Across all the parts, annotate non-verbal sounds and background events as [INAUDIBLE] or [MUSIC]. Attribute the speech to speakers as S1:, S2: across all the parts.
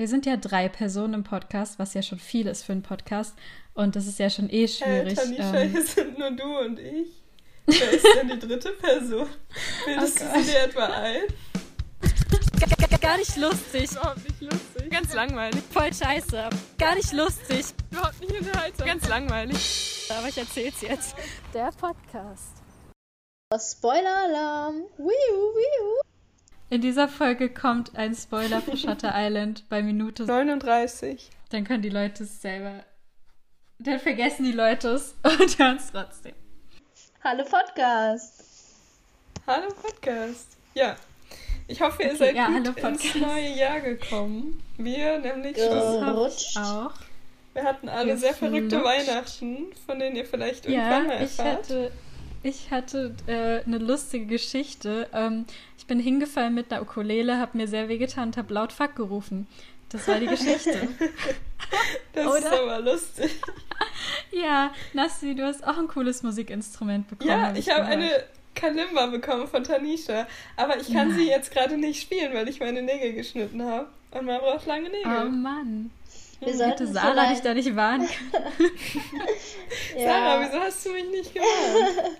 S1: wir sind ja drei Personen im Podcast, was ja schon viel ist für einen Podcast. Und das ist ja schon eh schwierig.
S2: Hey, Tanisha, ähm, hier sind nur du und ich. Wer ist denn die dritte Person? Bildest [LAUGHS] oh du sie dir etwa ein?
S1: Gar nicht lustig.
S2: Überhaupt nicht lustig.
S1: Ganz langweilig. Voll scheiße. Gar nicht lustig.
S2: Überhaupt nicht unterhaltsam.
S1: Ganz langweilig. Aber ich erzähl's jetzt. Der Podcast.
S3: Spoiler-Alarm. Wiu, wiu.
S1: In dieser Folge kommt ein Spoiler für Shutter Island bei Minute
S2: 39.
S1: Dann können die Leute es selber. Dann vergessen die Leute es und hören es trotzdem.
S3: Hallo Podcast.
S2: Hallo Podcast. Ja, ich hoffe, ihr
S1: Okay,
S2: seid
S1: ja,
S2: gut
S1: hallo,
S2: ins neue Jahr gekommen. Wir nämlich schon.
S1: Auch.
S2: Wir hatten alle sehr verrückte
S1: Geflutscht.
S2: Weihnachten, von denen ihr vielleicht irgendwann mal
S1: Ja, ich
S2: erfahrt.
S1: hatte, ich hatte äh, eine lustige Geschichte. Ähm, ich bin hingefallen mit einer Ukulele, habe mir sehr wehgetan und habe laut Fuck gerufen. Das war die Geschichte. [LAUGHS]
S2: das ist
S1: oder?
S2: aber lustig. [LAUGHS]
S1: ja, Nasti, du hast auch ein cooles Musikinstrument bekommen.
S2: Ja,
S1: hab
S2: ich habe
S1: gehört.
S2: eine Kalimba bekommen von Tanisha, aber ich kann sie jetzt gerade nicht spielen, weil ich meine Nägel geschnitten habe. Und man braucht lange
S1: Oh
S2: Nägel.
S1: Mann.
S3: Wir
S1: Hätte Sarah
S3: vielleicht-
S1: dich da nicht warnen [LAUGHS] können.
S2: Sarah,
S3: Ja,
S2: wieso hast du mich nicht gewarnt?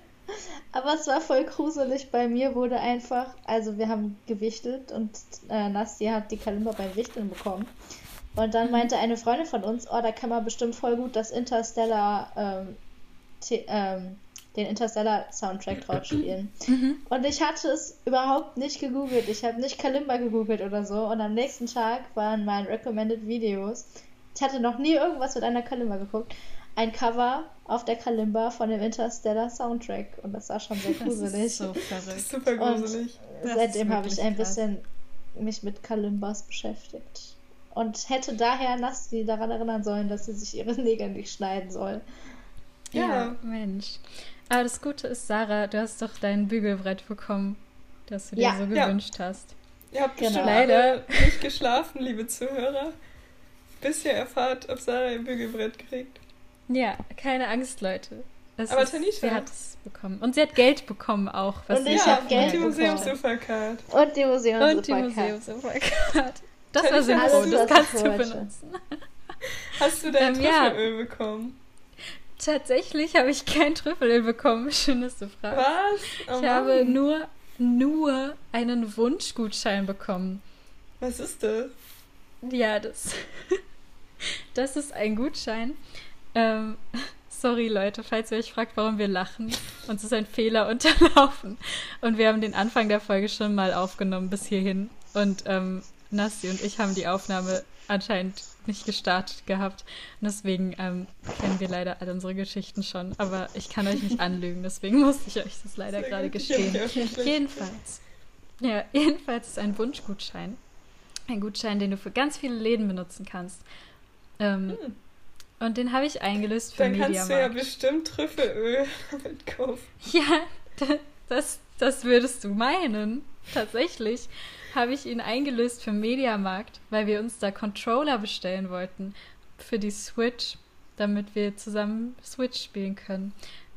S3: Aber es war voll gruselig. Bei mir wurde einfach, also wir haben gewichtet und äh, Nasti hat die Kalimba beim Wichteln bekommen. Und dann meinte eine Freundin von uns, oh, da kann man bestimmt voll gut das Interstellar, ähm, ähm, den Interstellar-Soundtrack drauf spielen. Und ich hatte es überhaupt nicht gegoogelt. Ich habe nicht Kalimba gegoogelt oder so. Und am nächsten Tag waren mein Recommended Videos. Ich hatte noch nie irgendwas mit einer Kalimba geguckt. Ein Cover auf der Kalimba von dem Interstellar Soundtrack. Und das war schon sehr
S1: Das
S3: gruselig.
S1: ist so
S2: Das ist
S1: verrückt.
S2: super gruselig.
S3: Seitdem habe ich ein
S1: krass.
S3: bisschen mich mit Kalimbas beschäftigt. Und hätte daher Nasti daran erinnern sollen, dass sie sich ihre [LAUGHS] Nägel nicht schneiden soll.
S1: Ja.
S2: Ja.
S1: Mensch. Aber das Gute ist, Sarah, du hast doch dein Bügelbrett bekommen, das du dir
S3: Ja.
S1: so
S2: Ja.
S1: gewünscht hast.
S2: Ihr habt
S3: Genau.
S1: Leider.
S2: nicht geschlafen, liebe Zuhörer, bis ihr erfahrt, ob Sarah ihr Bügelbrett kriegt.
S1: Ja, keine Angst, Leute. Es
S2: Aber
S1: ist,
S2: Tanisha-
S1: Sie hat es bekommen. Und sie hat Geld bekommen auch. Was
S3: Und
S1: sie
S3: ich
S1: ja
S3: hab
S2: und
S3: Geld
S2: die
S3: bekommen.
S2: Museumsufercard.
S3: Und die Museum
S1: Und die Museumsufercard. Das war sinnvoll,
S3: alles,
S1: das
S3: was
S1: kannst du benutzen.
S2: Hast du dein
S1: Ähm, ja.
S2: Trüffelöl bekommen?
S1: Tatsächlich habe ich kein Trüffelöl bekommen. [LAUGHS] Schön, dass du fragst.
S2: Was? Oh
S1: Ich habe nur, nur einen Wunschgutschein bekommen.
S2: Was ist das?
S1: Ja, das, [LAUGHS] das ist ein Gutschein. Ähm, [LAUGHS] sorry, Leute, falls ihr euch fragt, warum wir lachen. Uns ist ein Fehler [LAUGHS] unterlaufen. Und wir haben den Anfang der Folge schon mal aufgenommen bis hierhin. Und ähm, Nasti und ich haben die Aufnahme anscheinend nicht gestartet gehabt. Und deswegen ähm, kennen wir leider alle unsere Geschichten schon. Aber ich kann euch nicht [LAUGHS] anlügen, deswegen musste ich euch das leider
S2: Sehr
S1: gerade gestehen. Jedenfalls. Ja, jedenfalls ist ein Wunschgutschein. Ein Gutschein, den du für ganz viele Läden benutzen kannst. Ähm,
S2: Hm.
S1: Und den habe ich eingelöst für
S2: Dann kannst du ja
S1: Mediamarkt.
S2: bestimmt Trüffelöl [LAUGHS] damit kaufen.
S1: Ja, das, das würdest du meinen. Tatsächlich habe ich ihn eingelöst für Mediamarkt, weil wir uns da Controller bestellen wollten für die Switch, damit wir zusammen Switch spielen können,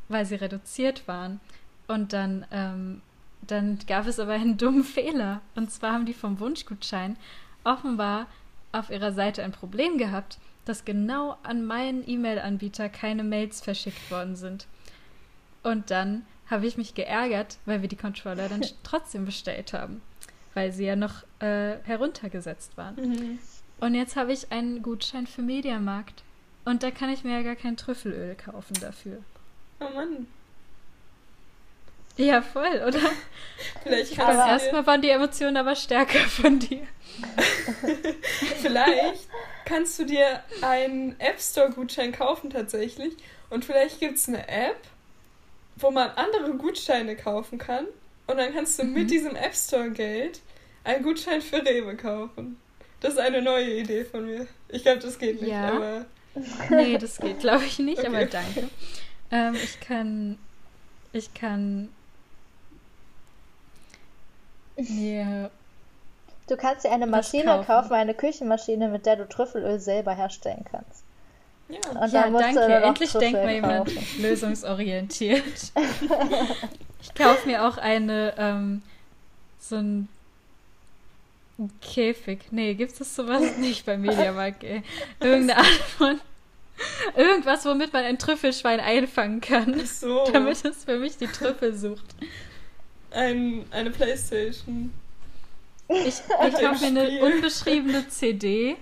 S1: weil sie reduziert waren. Und dann, ähm, dann gab es aber einen dummen Fehler. Und zwar haben die vom Wunschgutschein offenbar auf ihrer Seite ein Problem gehabt, dass genau an meinen E-Mail-Anbieter keine Mails verschickt worden sind. Und dann habe ich mich geärgert, weil wir die Controller dann [LAUGHS] trotzdem bestellt haben, weil sie ja noch äh, heruntergesetzt waren. Und jetzt habe ich einen Gutschein für Mediamarkt. Und da kann ich mir ja gar kein Trüffelöl kaufen dafür.
S2: Oh Mann.
S1: Ja, voll, oder? [LAUGHS]
S2: Vielleicht kannst du dir,
S1: erstmal waren die Emotionen aber stärker von dir. [LAUGHS]
S2: vielleicht kannst du dir einen App Store Gutschein kaufen tatsächlich. Und vielleicht gibt es eine App, wo man andere Gutscheine kaufen kann. Und dann kannst du
S1: Mhm.
S2: mit diesem App Store Geld einen Gutschein für Rewe kaufen. Das ist eine neue Idee von mir. Ich glaube, das geht nicht,
S1: Ja.
S2: aber
S1: Nee, das geht, glaube ich, nicht, aber
S2: Okay.
S1: danke. Ähm, ich kann. Ich kann. [LAUGHS] Mir.
S3: Du kannst dir eine Maschine
S1: kaufen.
S3: kaufen, eine Küchenmaschine, mit der du Trüffelöl selber herstellen kannst.
S2: ja.
S3: Und
S1: Ja,
S3: dann musst
S1: danke. Endlich denkt
S3: Trüffel
S1: mal jemand
S3: kaufen.
S1: lösungsorientiert. [LAUGHS] ich kaufe mir auch eine. Ähm, so ein. Käfig. Nee, gibt es sowas [LAUGHS] nicht beim Mediamarkt, ey. Irgendeine Art von. Irgendwas, womit man ein Trüffelschwein einfangen kann.
S2: Ach so. [LAUGHS]
S1: Damit es für mich die Trüffel sucht.
S2: Ein, eine Playstation.
S1: Ich, ich
S2: Ein
S1: habe mir eine unbeschriebene CD,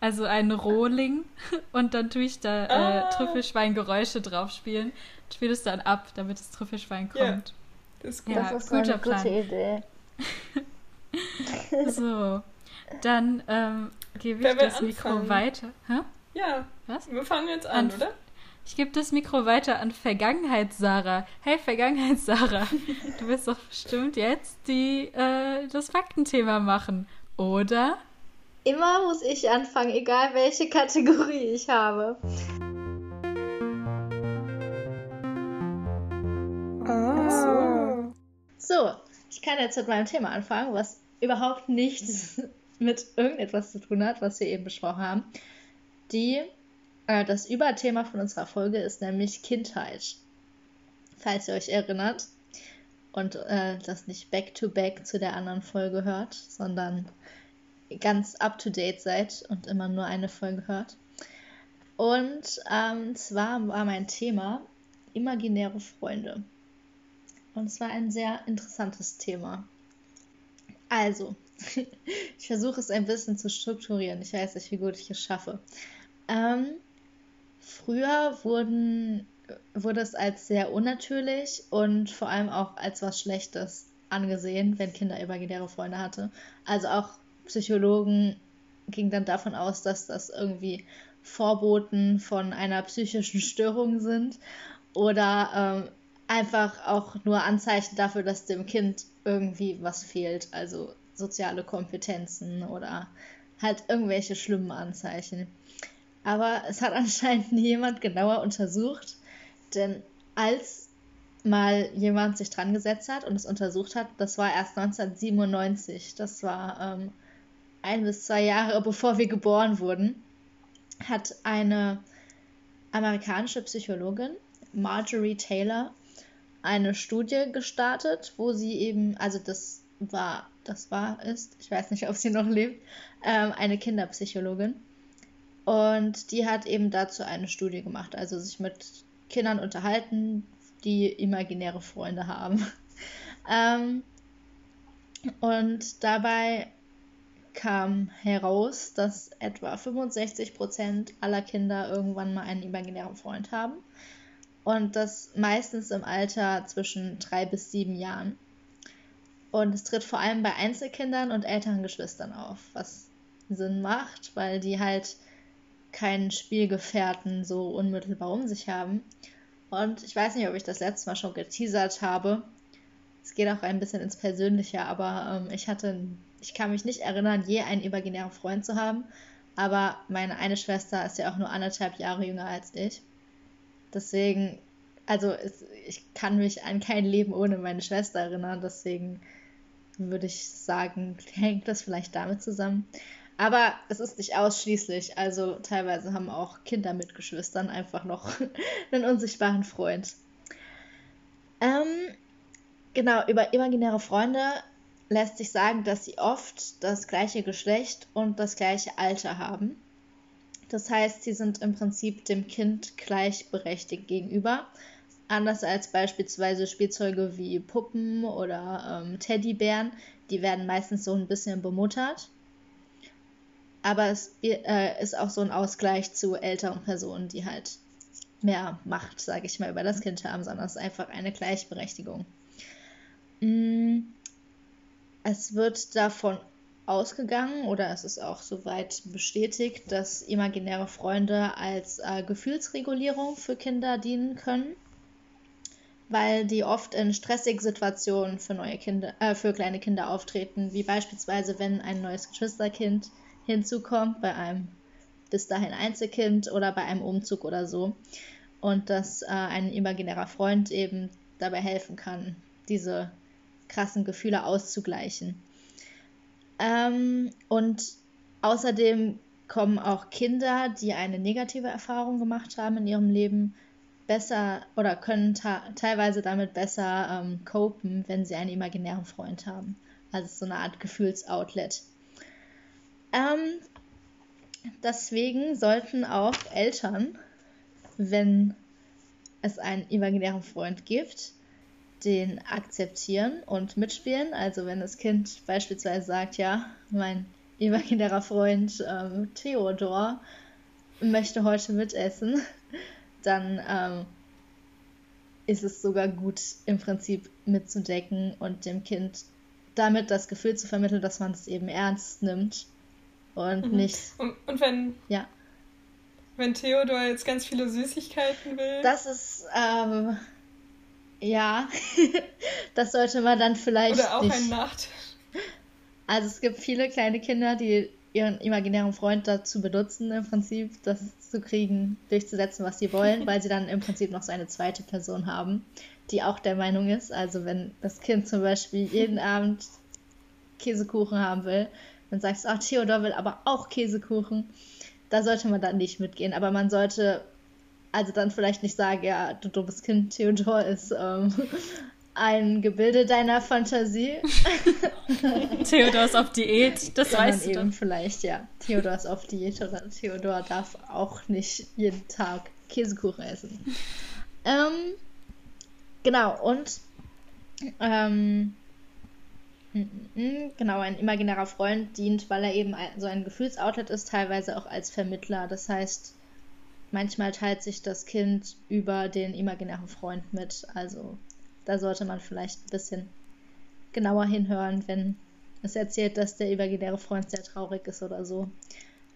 S1: also einen Rohling, und dann tue ich da
S2: Ah.
S1: äh, Trüffelschwein-Geräusche drauf spielen. Spiele es dann ab, damit das Trüffelschwein kommt.
S2: Das ist gut.
S1: Ja,
S3: das ist
S1: guter
S3: gute
S1: Plan.
S3: Idee. [LAUGHS]
S1: So, dann ähm, gebe ich das Mikro
S2: anfangen?
S1: weiter. Hä?
S2: Ja,
S1: Was?
S2: wir fangen jetzt an,
S1: An-
S2: oder?
S1: Ich gebe das Mikro weiter an Vergangenheits-Sarah. Hey, Vergangenheits-Sarah, du wirst doch bestimmt jetzt die, äh, das Faktenthema machen, oder?
S3: Immer muss ich anfangen, egal welche Kategorie ich habe.
S2: Ah.
S3: So, ich kann jetzt mit meinem Thema anfangen, was überhaupt nichts [LAUGHS] mit irgendetwas zu tun hat, was wir eben besprochen haben. Die, das Überthema von unserer Folge ist nämlich Kindheit. Falls ihr euch erinnert und äh, das nicht back-to-back zu der anderen Folge hört, sondern ganz up-to-date seid und immer nur eine Folge hört. Und ähm, zwar war mein Thema imaginäre Freunde. Und es war ein sehr interessantes Thema. Also, [LAUGHS] ich versuche es ein bisschen zu strukturieren. Ich weiß nicht, wie gut ich es schaffe. Ähm, früher wurden, wurde es als sehr unnatürlich und vor allem auch als was Schlechtes angesehen, wenn Kinder imaginäre Freunde hatte. Also auch Psychologen gingen dann davon aus, dass das irgendwie Vorboten von einer psychischen [LAUGHS] Störung sind oder ähm, einfach auch nur Anzeichen dafür, dass dem Kind irgendwie was fehlt, also soziale Kompetenzen oder halt irgendwelche schlimmen Anzeichen. Aber es hat [LAUGHS] anscheinend jemand genauer untersucht, denn als mal jemand sich dran gesetzt hat und es untersucht hat, das war erst 1997, das war ähm, ein bis zwei Jahre [LAUGHS] bevor wir geboren wurden, hat eine amerikanische Psychologin, Marjorie Taylor, eine Studie gestartet, wo sie eben, also das war, das war, ist, ich weiß nicht, ob sie noch lebt, ähm, eine Kinderpsychologin. Und die hat eben dazu eine Studie gemacht, also sich mit Kindern unterhalten, die imaginäre Freunde haben. [LAUGHS] ähm, und dabei kam heraus, dass etwa 65% aller Kinder irgendwann mal einen imaginären Freund haben. Und das meistens im Alter zwischen drei bis sieben Jahren. Und es tritt vor allem bei Einzelkindern und älteren Geschwistern auf, was Sinn macht, weil die halt keinen Spielgefährten so unmittelbar um sich haben. Und ich weiß nicht, ob ich das letzte Mal schon geteasert habe. Es geht auch ein bisschen ins Persönliche, aber ähm, ich hatte, ich kann mich nicht erinnern, je einen imaginären Freund zu haben. Aber meine eine Schwester ist ja auch nur anderthalb Jahre jünger als ich. Deswegen, also es, ich kann mich an kein Leben ohne meine Schwester erinnern. Deswegen würde ich sagen, [LAUGHS] hängt das vielleicht damit zusammen. Aber es ist nicht ausschließlich. Also teilweise haben auch Kinder mit Geschwistern einfach noch [LAUGHS] einen unsichtbaren Freund. Ähm, genau, über imaginäre Freunde lässt sich sagen, dass sie oft das gleiche Geschlecht und das gleiche Alter haben. Das heißt, sie sind im Prinzip dem Kind gleichberechtigt gegenüber. Anders als beispielsweise Spielzeuge wie Puppen oder ähm, Teddybären, die werden meistens so ein bisschen bemuttert. Aber es äh, ist auch so ein Ausgleich zu älteren Personen, die halt mehr Macht, sage ich mal, über das Kind haben, sondern es ist einfach eine Gleichberechtigung. Mm, Es wird davon ausgegangen oder es ist auch soweit bestätigt, dass imaginäre Freunde als äh, Gefühlsregulierung für Kinder dienen können, weil die oft in stressigen Situationen für neue Kinder, äh, für kleine Kinder auftreten, wie beispielsweise wenn ein neues Geschwisterkind hinzukommt bei einem bis dahin Einzelkind oder bei einem Umzug oder so und dass äh, ein imaginärer Freund eben dabei helfen kann, diese krassen Gefühle auszugleichen. Ähm, und außerdem kommen auch Kinder, die eine negative Erfahrung gemacht haben in ihrem Leben, besser oder können teilweise damit besser ähm, copen, wenn sie einen imaginären Freund haben. Also so eine Art Gefühlsoutlet. Ähm, deswegen sollten auch Eltern, wenn es einen imaginären Freund gibt, den akzeptieren und mitspielen. Also wenn das Kind beispielsweise sagt, ja, mein imaginärer Freund ähm, Theodor möchte heute mitessen, dann ähm, ist es sogar gut, im Prinzip mitzudecken und dem Kind damit das Gefühl zu vermitteln, dass man es eben ernst nimmt und mhm. nicht.
S2: Und, und wenn.
S3: Ja.
S2: Wenn Theodor jetzt ganz viele Süßigkeiten will.
S3: Das ist, ähm, ja, [LAUGHS] das sollte man dann vielleicht.
S2: Oder auch nicht. ein Nachteil.
S3: Also es gibt viele kleine Kinder, die ihren imaginären Freund dazu benutzen, im Prinzip das zu kriegen, durchzusetzen, was sie wollen, [LAUGHS] weil sie dann im Prinzip noch so eine zweite Person haben, die auch der Meinung ist. Also wenn das Kind zum Beispiel jeden [LAUGHS] Abend Käsekuchen haben will, dann sagst du, ach, Theodor will aber auch Käsekuchen. Da sollte man dann nicht mitgehen. Aber man sollte also dann vielleicht nicht sagen, ja, du dummes Kind, Theodor ist ähm, [LAUGHS] ein Gebilde deiner Fantasie. [LAUGHS]
S1: Theodor ist auf Diät, das Sondern weißt du.
S3: eben vielleicht, ja. Theodor ist auf Diät oder Theodor darf auch nicht jeden Tag Käsekuchen essen. [LAUGHS] Ähm, genau, und ähm, genau, ein imaginärer Freund dient, weil er eben so ein Gefühlsoutlet ist, teilweise auch als Vermittler. Das heißt, manchmal teilt sich das Kind über den imaginären Freund mit. Also da sollte man vielleicht ein bisschen genauer hinhören, wenn es erzählt, dass der imaginäre Freund sehr traurig ist oder so,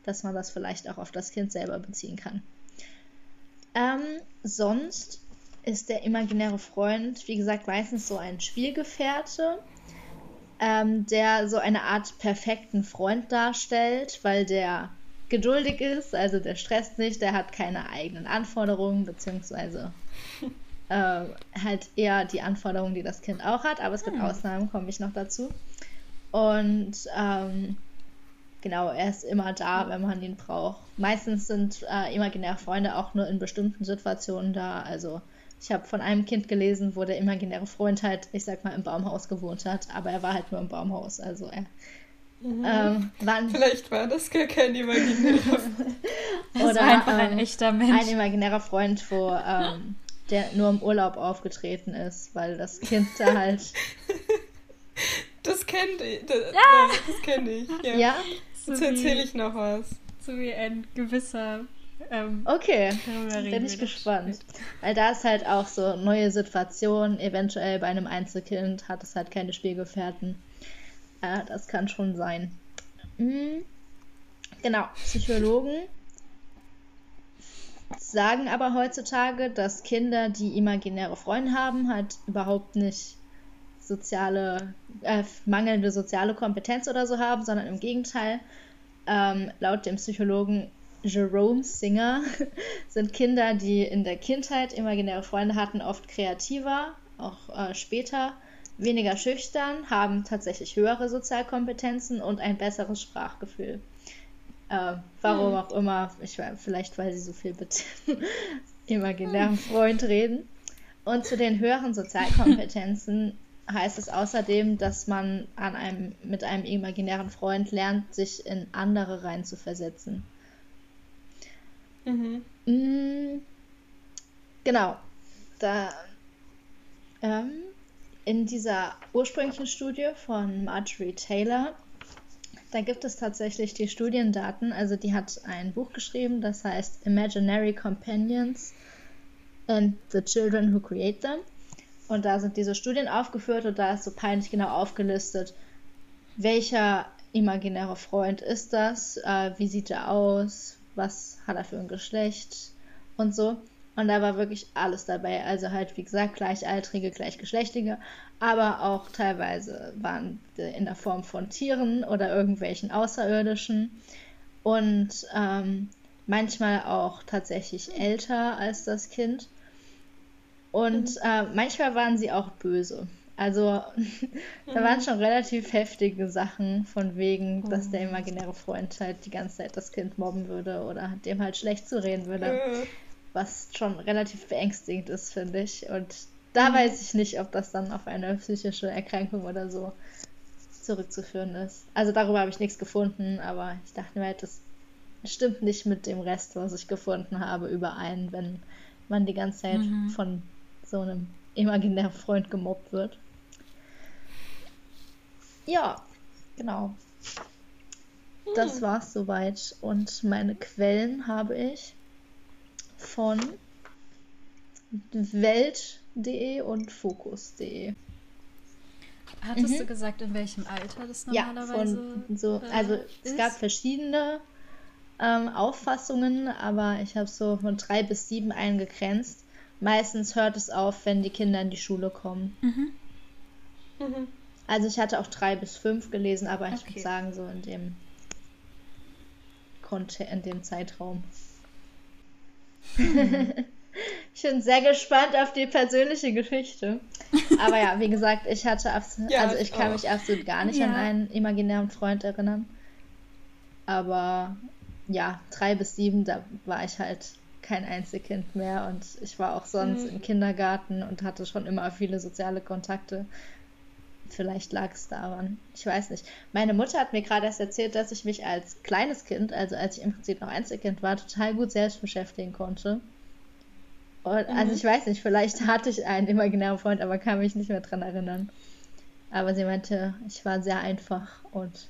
S3: dass man das vielleicht auch auf das Kind selber beziehen kann. Ähm, sonst ist der imaginäre Freund, wie gesagt, meistens so ein Spielgefährte, ähm, der so eine Art perfekten Freund darstellt, weil der geduldig ist, also der stresst nicht, der hat keine eigenen Anforderungen, beziehungsweise [LAUGHS] äh, halt eher die Anforderungen, die das Kind auch hat, aber es gibt hm. Ausnahmen, komme ich noch dazu. Und ähm, genau, er ist immer da, wenn man ihn braucht. Meistens sind äh, imaginäre Freunde auch nur in bestimmten Situationen da. Also ich habe von einem Kind gelesen, wo der imaginäre Freund halt, ich sag mal, im Baumhaus gewohnt hat, aber er war halt nur im Baumhaus. Also er
S2: Mhm. Ähm, [LAUGHS] Vielleicht war das gar kein imaginärer [LAUGHS] Freund.
S3: Oder einfach ein ähm, echter Mensch. Ein imaginärer Freund, wo ähm, der nur im Urlaub aufgetreten ist, weil das Kind da halt. [LAUGHS]
S2: Das kennt ich. Das, ja. das kenne ich. Ja. ja? Jetzt erzähle ich noch was.
S1: So wie ein gewisser. Ähm,
S3: okay, bin ich gespannt. Weil da ist halt auch so neue Situationen. Eventuell bei einem Einzelkind hat es halt keine Spielgefährten. Ja, das kann schon sein. Mhm. Genau, Psychologen sagen aber heutzutage, dass Kinder, die imaginäre Freunde haben, halt überhaupt nicht soziale, äh, mangelnde soziale Kompetenz oder so haben, sondern im Gegenteil. Ähm, laut dem Psychologen Jerome Singer [LAUGHS] sind Kinder, die in der Kindheit imaginäre Freunde hatten, oft kreativer, auch äh, später weniger schüchtern, haben tatsächlich höhere Sozialkompetenzen und ein besseres Sprachgefühl. Äh, warum hm. auch immer, ich vielleicht weil sie so viel mit [LAUGHS] imaginärem hm. Freund reden. Und zu den höheren Sozialkompetenzen [LAUGHS] heißt es außerdem, dass man an einem, mit einem imaginären Freund lernt, sich in andere reinzuversetzen. Mhm. Mm, genau. Da ähm, in dieser ursprünglichen Studie von Marjorie Taylor, da gibt es tatsächlich die Studiendaten. Also die hat ein Buch geschrieben, das heißt Imaginary Companions and the Children Who Create Them. Und da sind diese Studien aufgeführt und da ist so peinlich genau aufgelistet, welcher imaginäre Freund ist das, äh, wie sieht er aus, was hat er für ein Geschlecht und so. Und da war wirklich alles dabei. Also halt, wie gesagt, Gleichaltrige, Gleichgeschlechtige, aber auch teilweise waren in der Form von Tieren oder irgendwelchen Außerirdischen. Und ähm, manchmal auch tatsächlich älter als das Kind. Und mhm. äh, manchmal waren sie auch böse. Also [LAUGHS] da waren mhm. schon relativ heftige Sachen von wegen, dass der mhm. imaginäre Freund halt die ganze Zeit das Kind mobben würde oder dem halt schlecht zu reden würde was schon relativ beängstigend ist, finde ich. Und da mhm. weiß ich nicht, ob das dann auf eine psychische Erkrankung oder so zurückzuführen ist. Also darüber habe ich nichts gefunden, aber ich dachte mir halt, das stimmt nicht mit dem Rest, was ich gefunden habe, überein, wenn man die ganze Zeit mhm. von so einem imaginären Freund gemobbt wird. Ja, genau. Das hm. war's soweit. Und meine Quellen habe ich von Welt.de und Fokus.de.
S1: Hattest mhm. du gesagt, in welchem Alter das normalerweise
S3: ja, von so, also äh, es gab verschiedene ähm, Auffassungen, aber ich habe so von drei bis sieben eingegrenzt. Meistens hört es auf, wenn die Kinder in die Schule kommen. Mhm. Mhm. Also ich hatte auch drei bis fünf gelesen, aber ich okay. würde sagen, so in dem in dem Zeitraum. [LAUGHS] Ich bin sehr gespannt auf die persönliche Geschichte. Aber ja, wie gesagt, ich hatte absolut, [LAUGHS] ja, also ich kann auch. mich absolut gar nicht ja. an einen imaginären Freund erinnern. Aber ja, drei bis sieben, da war ich halt kein Einzelkind mehr und ich war auch sonst mhm. im Kindergarten und hatte schon immer viele soziale Kontakte. Vielleicht lag es daran. Ich weiß nicht. Meine Mutter hat mir gerade erst erzählt, dass ich mich als kleines Kind, also als ich im Prinzip noch Einzelkind war, total gut selbst beschäftigen konnte. Und, also mhm. Also ich weiß nicht, vielleicht hatte ich einen imaginären Freund, aber kann mich nicht mehr dran erinnern. Aber sie meinte, ich war sehr einfach und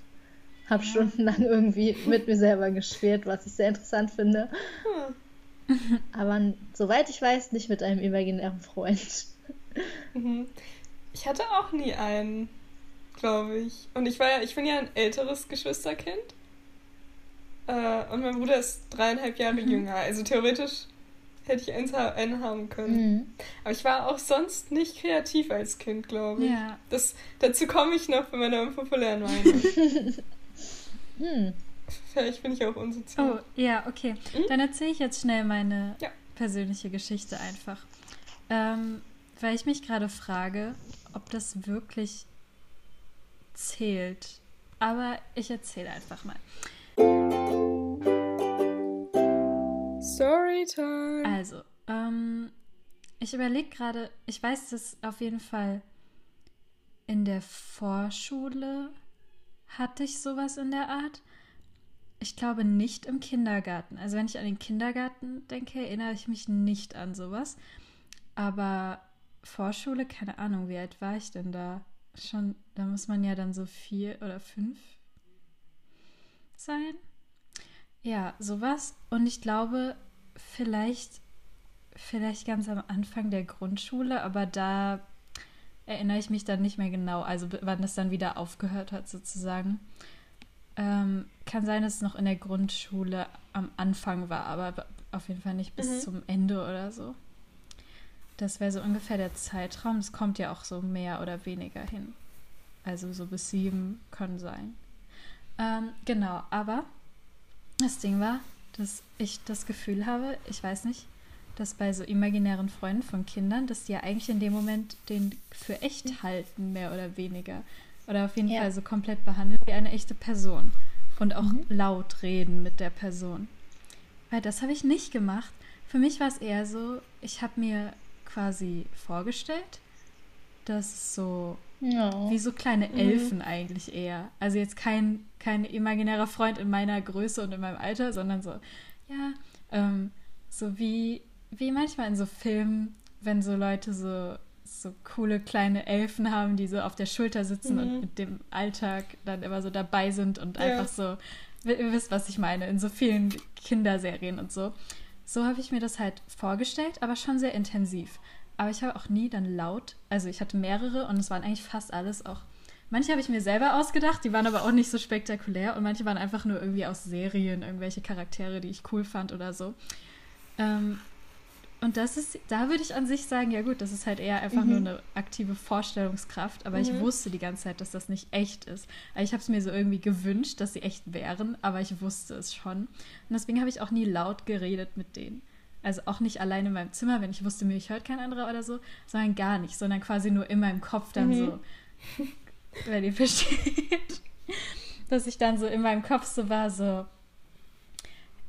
S3: habe ja. stundenlang irgendwie mit mir selber gespielt, was ich sehr interessant finde. Hm. Aber soweit ich weiß, nicht mit einem imaginären Freund.
S2: Mhm. Ich hatte auch nie einen, glaube ich. Und ich war ja, ich bin ja ein älteres Geschwisterkind. Äh, und mein Bruder ist dreieinhalb Jahre mhm. jünger. Also theoretisch hätte ich eins, einen haben können. Mhm. Aber ich war auch sonst nicht kreativ als Kind, glaube ich. Ja. Das, dazu komme ich noch bei meiner unpopulären Meinung. [LAUGHS] hm. Vielleicht bin ich auch unsozial.
S1: Oh, ja, okay. Mhm. Dann erzähle ich jetzt schnell meine ja. persönliche Geschichte einfach. Ähm, weil ich mich gerade frage, ob das wirklich zählt. Aber ich erzähle einfach mal.
S2: Storytime.
S1: Also, ähm, ich überlege gerade, ich weiß, dass auf jeden Fall in der Vorschule hatte ich sowas in der Art. Ich glaube nicht im Kindergarten. Also wenn ich an den Kindergarten denke, erinnere ich mich nicht an sowas. Aber Vorschule, keine Ahnung, wie alt war ich denn da? Schon, da muss man ja dann so vier oder fünf sein. Ja, sowas. Und ich glaube, vielleicht, vielleicht ganz am Anfang der Grundschule, aber da erinnere ich mich dann nicht mehr genau, also wann es dann wieder aufgehört hat sozusagen. Ähm, kann sein, dass es noch in der Grundschule am Anfang war, aber auf jeden Fall nicht bis mhm. zum Ende oder so. Das wäre so ungefähr der Zeitraum. Es kommt ja auch so mehr oder weniger hin. Also so bis sieben können sein. Ähm, genau, aber das Ding war, dass ich das Gefühl habe, ich weiß nicht, dass bei so imaginären Freunden von Kindern, dass die ja eigentlich in dem Moment den für echt halten, mehr oder weniger. Oder auf jeden ja. Fall so komplett behandeln wie eine echte Person. Und auch mhm. laut reden mit der Person. Weil das habe ich nicht gemacht. Für mich war es eher so, ich habe mir quasi vorgestellt. Das so ja. wie so kleine mhm. Elfen mhm. eigentlich eher. Also jetzt kein, kein imaginärer Freund in meiner Größe und in meinem Alter, sondern so, ja, ähm, so wie, wie manchmal in so Filmen, wenn so Leute so, so coole kleine Elfen haben, die so auf der Schulter sitzen mhm. und mit dem Alltag dann immer so dabei sind und ja. einfach so, ihr wisst, was ich meine, in so vielen Kinderserien und so. So habe ich mir das halt vorgestellt, aber schon sehr intensiv. Aber ich habe auch nie dann laut, also ich hatte mehrere und es waren eigentlich fast alles auch. Manche habe ich mir selber ausgedacht, die waren aber auch nicht so spektakulär und manche waren einfach nur irgendwie aus Serien, irgendwelche Charaktere, die ich cool fand oder so. Ähm, und das ist, da würde ich an sich sagen, ja gut, das ist halt eher einfach mhm. nur eine aktive Vorstellungskraft, aber mhm. ich wusste die ganze Zeit, dass das nicht echt ist. Also ich habe es mir so irgendwie gewünscht, dass sie echt wären, aber ich wusste es schon. Und deswegen habe ich auch nie laut geredet mit denen. Also auch nicht allein in meinem Zimmer, wenn ich wusste, mich hört kein anderer oder so, sondern gar nicht, sondern quasi nur in meinem Kopf dann mhm. so, [LAUGHS] wenn ihr versteht, dass ich dann so in meinem Kopf so war, so,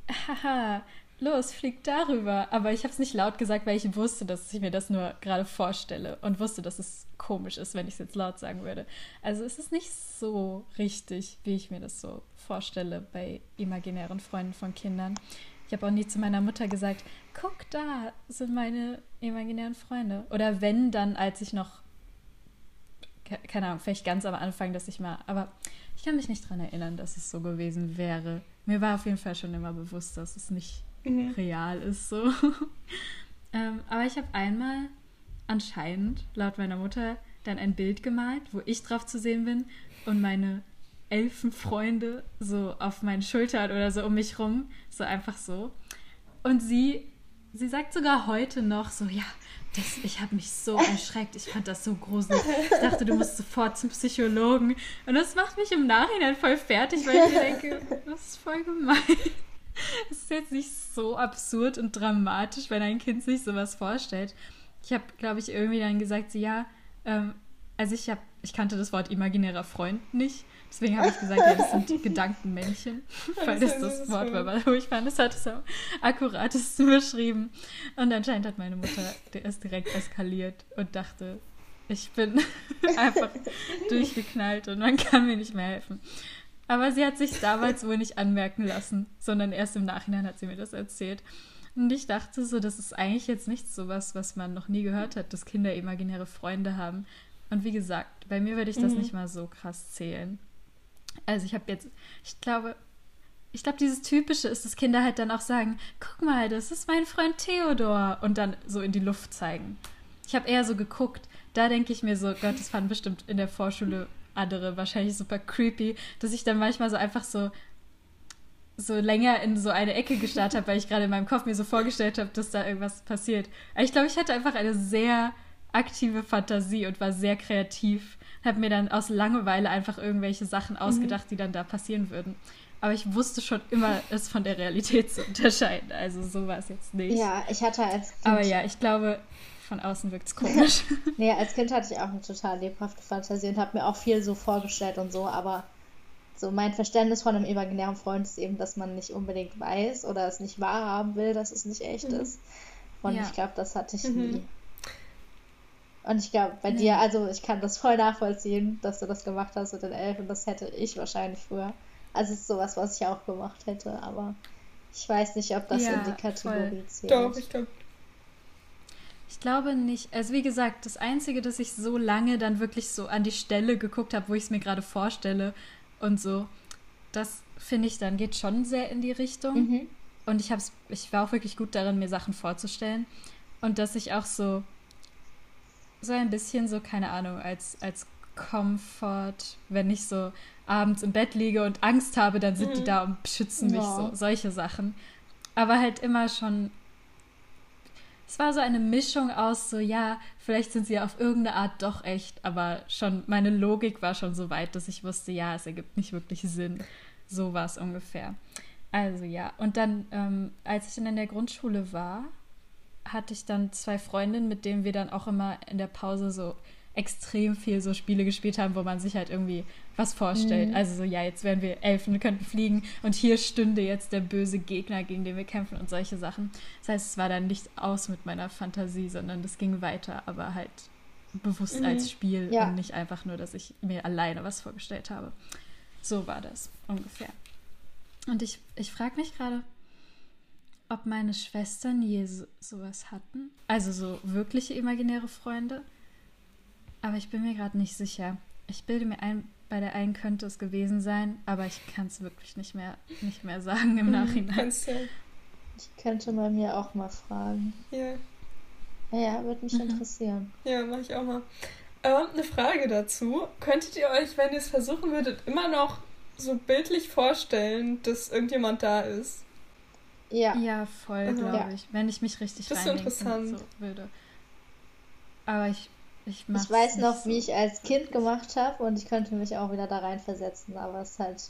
S1: [LAUGHS] haha, los, flieg darüber. Aber ich habe es nicht laut gesagt, weil ich wusste, dass ich mir das nur gerade vorstelle und wusste, dass es komisch ist, wenn ich es jetzt laut sagen würde. Also es ist nicht so richtig, wie ich mir das so vorstelle bei imaginären Freunden von Kindern. Ich habe auch nie zu meiner Mutter gesagt, guck da sind meine imaginären Freunde. Oder wenn dann, als ich noch, keine Ahnung, vielleicht ganz am Anfang, dass ich mal, aber ich kann mich nicht daran erinnern, dass es so gewesen wäre. Mir war auf jeden Fall schon immer bewusst, dass es nicht mhm. real ist so. [LAUGHS] ähm, aber ich habe einmal anscheinend, laut meiner Mutter, dann ein Bild gemalt, wo ich drauf zu sehen bin und meine Elfenfreunde so auf meinen Schultern oder so um mich rum, so einfach so. Und sie, sie sagt sogar heute noch so, ja, das, ich habe mich so [LAUGHS] erschreckt, ich fand das so gruselig. Ich dachte, du musst sofort zum Psychologen. Und das macht mich im Nachhinein voll fertig, weil ich mir denke, [LAUGHS] das ist voll gemein. Es ist jetzt nicht so absurd und dramatisch, wenn ein Kind sich sowas vorstellt. Ich habe, glaube ich, irgendwie dann gesagt, ja, ähm, also ich habe, ich kannte das Wort imaginärer Freund nicht. Deswegen habe ich gesagt, ja, das sind [LAUGHS] Gedankenmännchen, weil das das Wort war, wo ich fand, das hat es am akkuratesten [LAUGHS] beschrieben. Und anscheinend hat meine Mutter ist direkt eskaliert und dachte, ich bin [LAUGHS] einfach durchgeknallt und man kann mir nicht mehr helfen. Aber sie hat sich damals wohl nicht anmerken lassen, sondern erst im Nachhinein hat sie mir das erzählt. Und ich dachte so, das ist eigentlich jetzt nicht so was, was man noch nie gehört hat, dass Kinder imaginäre Freunde haben. Und wie gesagt, bei mir würde ich das mhm. nicht mal so krass zählen. Also ich habe jetzt, ich glaube, ich glaube, dieses Typische ist, dass Kinder halt dann auch sagen, guck mal, das ist mein Freund Theodor und dann so in die Luft zeigen. Ich habe eher so geguckt, da denke ich mir so, Gott, das fanden bestimmt in der Vorschule andere wahrscheinlich super creepy, dass ich dann manchmal so einfach so so länger in so eine Ecke gestarrt habe, weil ich gerade in meinem Kopf mir so vorgestellt habe, dass da irgendwas passiert. Aber ich glaube, ich hatte einfach eine sehr aktive Fantasie und war sehr kreativ. Habe mir dann aus Langeweile einfach irgendwelche Sachen mhm. ausgedacht, mhm. die dann da passieren würden. Aber ich wusste schon immer, es von der Realität zu unterscheiden. Also so war es jetzt nicht.
S3: Ja, ich hatte als
S1: Kind Aber ja, ich glaube, von außen wirkt es komisch. [LAUGHS]
S3: nee, als Kind hatte ich auch eine total lebhafte Fantasie und habe mir auch viel so vorgestellt und so, aber so mein Verständnis von einem imaginären Freund ist eben, dass man nicht unbedingt weiß oder es nicht wahrhaben will, dass es nicht echt mhm. ist. Und ja. ich glaube, das hatte ich mhm. nie. Und ich glaube, bei nee. dir, also ich kann das voll nachvollziehen, dass du das gemacht hast mit den Elfen. Das hätte ich wahrscheinlich früher. Also es ist sowas, was ich auch gemacht hätte, aber ich weiß nicht, ob das ja, in die Kategorie voll. zählt.
S2: Doch, ich glaube,
S1: ich glaube nicht. Also wie gesagt, das Einzige, dass ich so lange dann wirklich so an die Stelle geguckt habe, wo ich es mir gerade vorstelle und so, das finde ich dann geht schon sehr in die Richtung. Mhm. Und ich, hab's, ich war auch wirklich gut darin, mir Sachen vorzustellen. Und dass ich auch so, so ein bisschen so, keine Ahnung, als, als Comfort, wenn ich so abends im Bett liege und Angst habe, dann sind mhm. die da und schützen mich ja. so. Solche Sachen. Aber halt immer schon es war so eine Mischung aus so, ja, vielleicht sind sie auf irgendeine Art doch echt, aber schon meine Logik war schon so weit, dass ich wusste, ja, es ergibt nicht wirklich Sinn. So war es ungefähr. Also ja, und dann, ähm, als ich dann in der Grundschule war, hatte ich dann zwei Freundinnen, mit denen wir dann auch immer in der Pause so extrem viel so Spiele gespielt haben, wo man sich halt irgendwie was vorstellt. Mhm. Also so, ja, jetzt wären wir Elfen, könnten fliegen und hier stünde jetzt der böse Gegner, gegen den wir kämpfen und solche Sachen. Das heißt, es war dann nicht aus mit meiner Fantasie, sondern das ging weiter, aber halt bewusst mhm. als Spiel ja. und nicht einfach nur, dass ich mir alleine was vorgestellt habe. So war das ungefähr. Und ich, ich frage mich gerade, ob meine Schwestern je so, sowas hatten. Also so wirkliche imaginäre Freunde. Aber ich bin mir gerade nicht sicher. Ich bilde mir ein, bei der einen könnte es gewesen sein, aber ich kann es wirklich nicht mehr, nicht mehr sagen im mhm, Nachhinein. Kannst du.
S3: Ich könnte bei mir auch mal fragen.
S2: Ja.
S3: Ja, würde mich mhm. interessieren.
S2: Ja, mache ich auch mal. Ähm, eine Frage dazu. Könntet ihr euch, wenn ihr es versuchen würdet, immer noch so bildlich vorstellen, dass irgendjemand da ist?
S1: Ja. Ja, voll, glaube ja. ich. Wenn ich mich richtig
S2: das ist interessant.
S1: So würde. Aber ich ich,
S3: ich weiß noch, so. wie ich als Kind gemacht habe und ich könnte mich auch wieder da reinversetzen, aber es ist halt.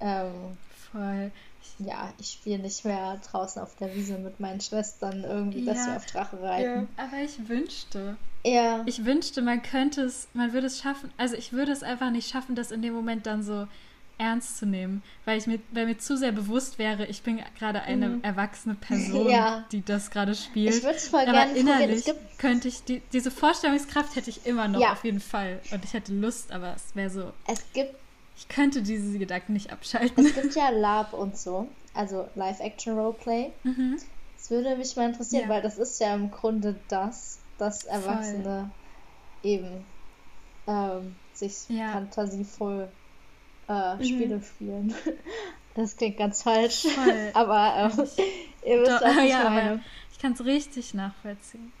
S3: Ähm,
S1: Voll.
S3: Ja, ich spiele nicht mehr draußen auf der Wiese mit meinen Schwestern irgendwie, ja, dass wir auf Drache reiten.
S1: Ja. Aber ich wünschte.
S3: Ja.
S1: Ich wünschte, man könnte es, man würde es schaffen. Also ich würde es einfach nicht schaffen, das in dem Moment dann so ernst zu nehmen, weil ich mir, weil mir zu sehr bewusst wäre, ich bin gerade eine
S3: Mhm.
S1: erwachsene [LAUGHS] Person,
S3: Ja.
S1: die das gerade spielt.
S3: Ich würde es voll
S1: Aber
S3: gerne
S1: innerlich könnte ich die, diese Vorstellungskraft hätte ich immer noch
S3: Ja.
S1: auf jeden Fall und ich hätte Lust, aber es wäre so,
S3: es gibt
S1: ich könnte diese Gedanken nicht abschalten.
S3: Es gibt ja Lab und so, also Live-Action-Roleplay.
S1: Mhm.
S3: Das würde mich mal interessieren,
S1: Ja.
S3: weil das ist ja im Grunde das, dass Erwachsene eben ähm, sich fantasievoll äh,
S2: Mhm.
S3: Spiele spielen. [LAUGHS] Das klingt ganz falsch,
S1: Voll. [LAUGHS]
S3: aber ähm, [LAUGHS] ihr wisst,
S1: Doch,
S3: was ich
S1: ja,
S3: meine.
S1: ich kann es richtig nachvollziehen.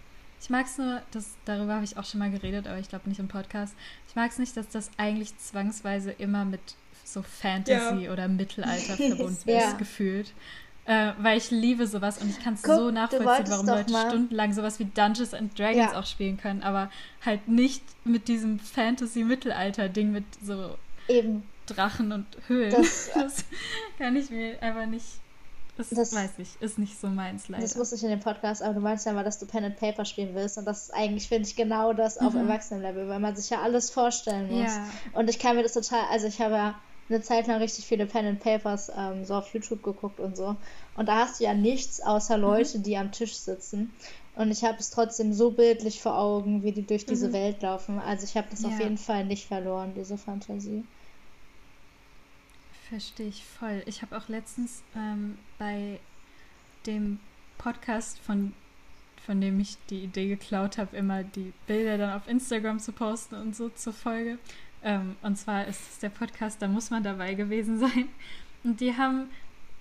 S1: Ich mag es nur, das, darüber habe ich auch schon mal geredet, aber ich glaube nicht im Podcast. Ich mag es nicht, dass das eigentlich zwangsweise immer mit so Fantasy oder Mittelalter verbunden
S3: Ja.
S1: ist, gefühlt. Äh, weil ich liebe sowas und ich kann es so nachvollziehen, warum Leute
S3: mal-
S1: stundenlang sowas wie Dungeons and Dragons
S3: Ja.
S1: auch spielen können, aber halt nicht mit diesem Fantasy-Mittelalter-Ding mit so
S3: Eben,
S1: Drachen und Höhlen.
S3: Das- [LAUGHS]
S1: Das, kann ich mir einfach nicht. Das,
S3: Das-
S1: weiß ich, ist nicht so meins leider.
S3: das wusste ich in dem Podcast, aber du meinst ja mal, dass du Pen and Paper spielen willst und das ist eigentlich, finde ich, genau das auf
S1: Mhm.
S3: Erwachsenenlevel, weil man sich ja alles vorstellen muss.
S1: ja.
S3: Und ich kann mir das total, also ich habe ja eine Zeit lang richtig viele Pen and Papers ähm, so auf YouTube geguckt und so. Und da hast du ja nichts außer Leute, die am Tisch sitzen. Und ich habe es trotzdem so bildlich vor Augen, wie die durch diese
S2: Mhm.
S3: Welt laufen. Also ich habe das auf
S1: Ja.
S3: jeden Fall nicht verloren, diese Fantasie.
S1: Verstehe ich voll. Ich habe auch letztens ähm, bei dem Podcast, von, von dem ich die Idee geklaut habe, immer die Bilder dann auf Instagram zu posten und so zur Folge. Ähm, und zwar ist es der Podcast, da muss man dabei gewesen [LAUGHS] sein. Und die haben,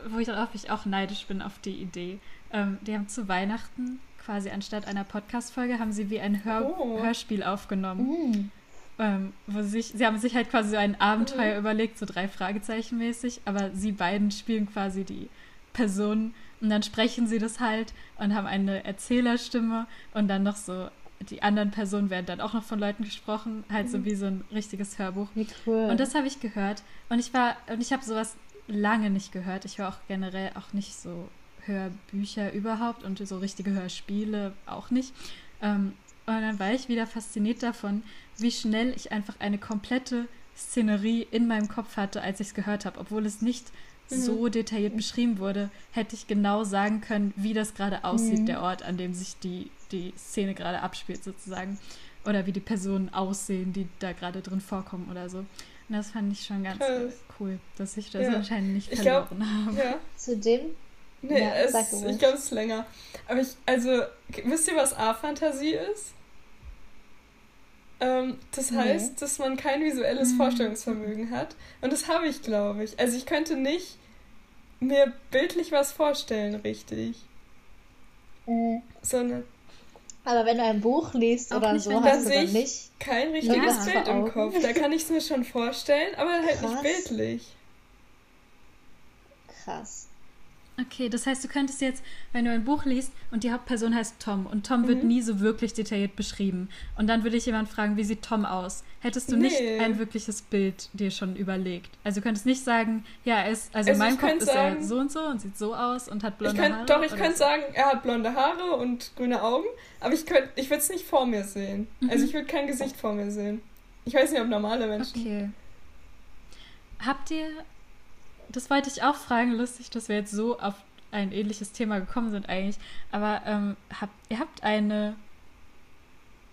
S1: wo ich darauf ich auch neidisch bin auf die Idee, ähm, die haben zu Weihnachten quasi anstatt einer Podcast-Folge haben sie wie ein Hör
S2: Oh.
S1: Hörspiel aufgenommen.
S3: Mhm.
S1: Ähm, wo sie, sich, sie haben sich halt quasi so ein Abenteuer
S2: Mhm.
S1: überlegt, so drei Fragezeichen mäßig, aber sie beiden spielen quasi die Personen und dann sprechen sie das halt und haben eine Erzählerstimme und dann noch so, die anderen Personen werden dann auch noch von Leuten gesprochen, halt so
S2: Mhm.
S1: wie so ein richtiges Hörbuch.
S3: Wie cool.
S1: Und das habe ich gehört und ich war, und ich habe sowas lange nicht gehört. Ich höre auch generell auch nicht so Hörbücher überhaupt und so richtige Hörspiele auch nicht. Ähm, und dann war ich wieder fasziniert davon, wie schnell ich einfach eine komplette Szenerie in meinem Kopf hatte, als ich es gehört habe. Obwohl es nicht so detailliert beschrieben wurde, hätte ich genau sagen können, wie das gerade aussieht,
S3: Mhm.
S1: der Ort, an dem sich die, die Szene gerade abspielt, sozusagen. Oder wie die Personen aussehen, die da gerade drin vorkommen oder so. Und das fand ich schon ganz
S2: Krass.
S1: cool, dass ich das
S2: Ja.
S1: anscheinend nicht
S2: Ich glaub-
S1: verloren habe.
S2: Ja.
S3: Zudem,
S2: Nee,
S3: Ja,
S2: es, ich glaube, es ist länger. Aber ich, also, wisst ihr, was A-Fantasie ist? Ähm, das
S3: Nee.
S2: heißt, dass man kein visuelles
S1: Mhm.
S2: Vorstellungsvermögen hat. Und das habe ich, glaube ich. Also ich könnte nicht mir bildlich was vorstellen, richtig.
S3: äh,
S2: Sondern
S3: aber wenn du ein Buch liest oder
S1: nicht,
S3: so,
S2: du-
S3: hast du
S2: Dann
S3: dann
S2: sehe ich-
S3: nicht.
S2: kein richtiges
S1: Ja.
S2: Bild im. Kopf. Da kann ich es mir schon vorstellen, aber halt
S3: Krass.
S2: nicht bildlich.
S3: Krass.
S1: Okay, das heißt, du könntest jetzt, wenn du ein Buch liest und die Hauptperson heißt Tom und Tom wird
S2: Mhm.
S1: nie so wirklich detailliert beschrieben und dann würde ich jemand fragen, wie sieht Tom aus? Hättest du nicht
S2: Nee.
S1: ein wirkliches Bild dir schon überlegt? Also du könntest nicht sagen, ja, er ist, also, in
S2: Also
S1: meinem
S2: ich
S1: Kopf ist er
S2: sagen-
S1: so und so und sieht so aus und hat blonde
S2: könnt,
S1: Haare.
S2: doch, ich könnte
S1: so.
S2: sagen, er hat blonde Haare und grüne Augen, aber ich, ich würde es nicht vor mir sehen. Also
S1: Mhm.
S2: ich würde kein Gesicht vor mir sehen. Ich weiß nicht, ob normale Menschen.
S1: Okay. Habt ihr, das wollte ich auch fragen, lustig, dass wir jetzt so auf ein ähnliches Thema gekommen sind eigentlich, aber ähm, habt, ihr habt eine,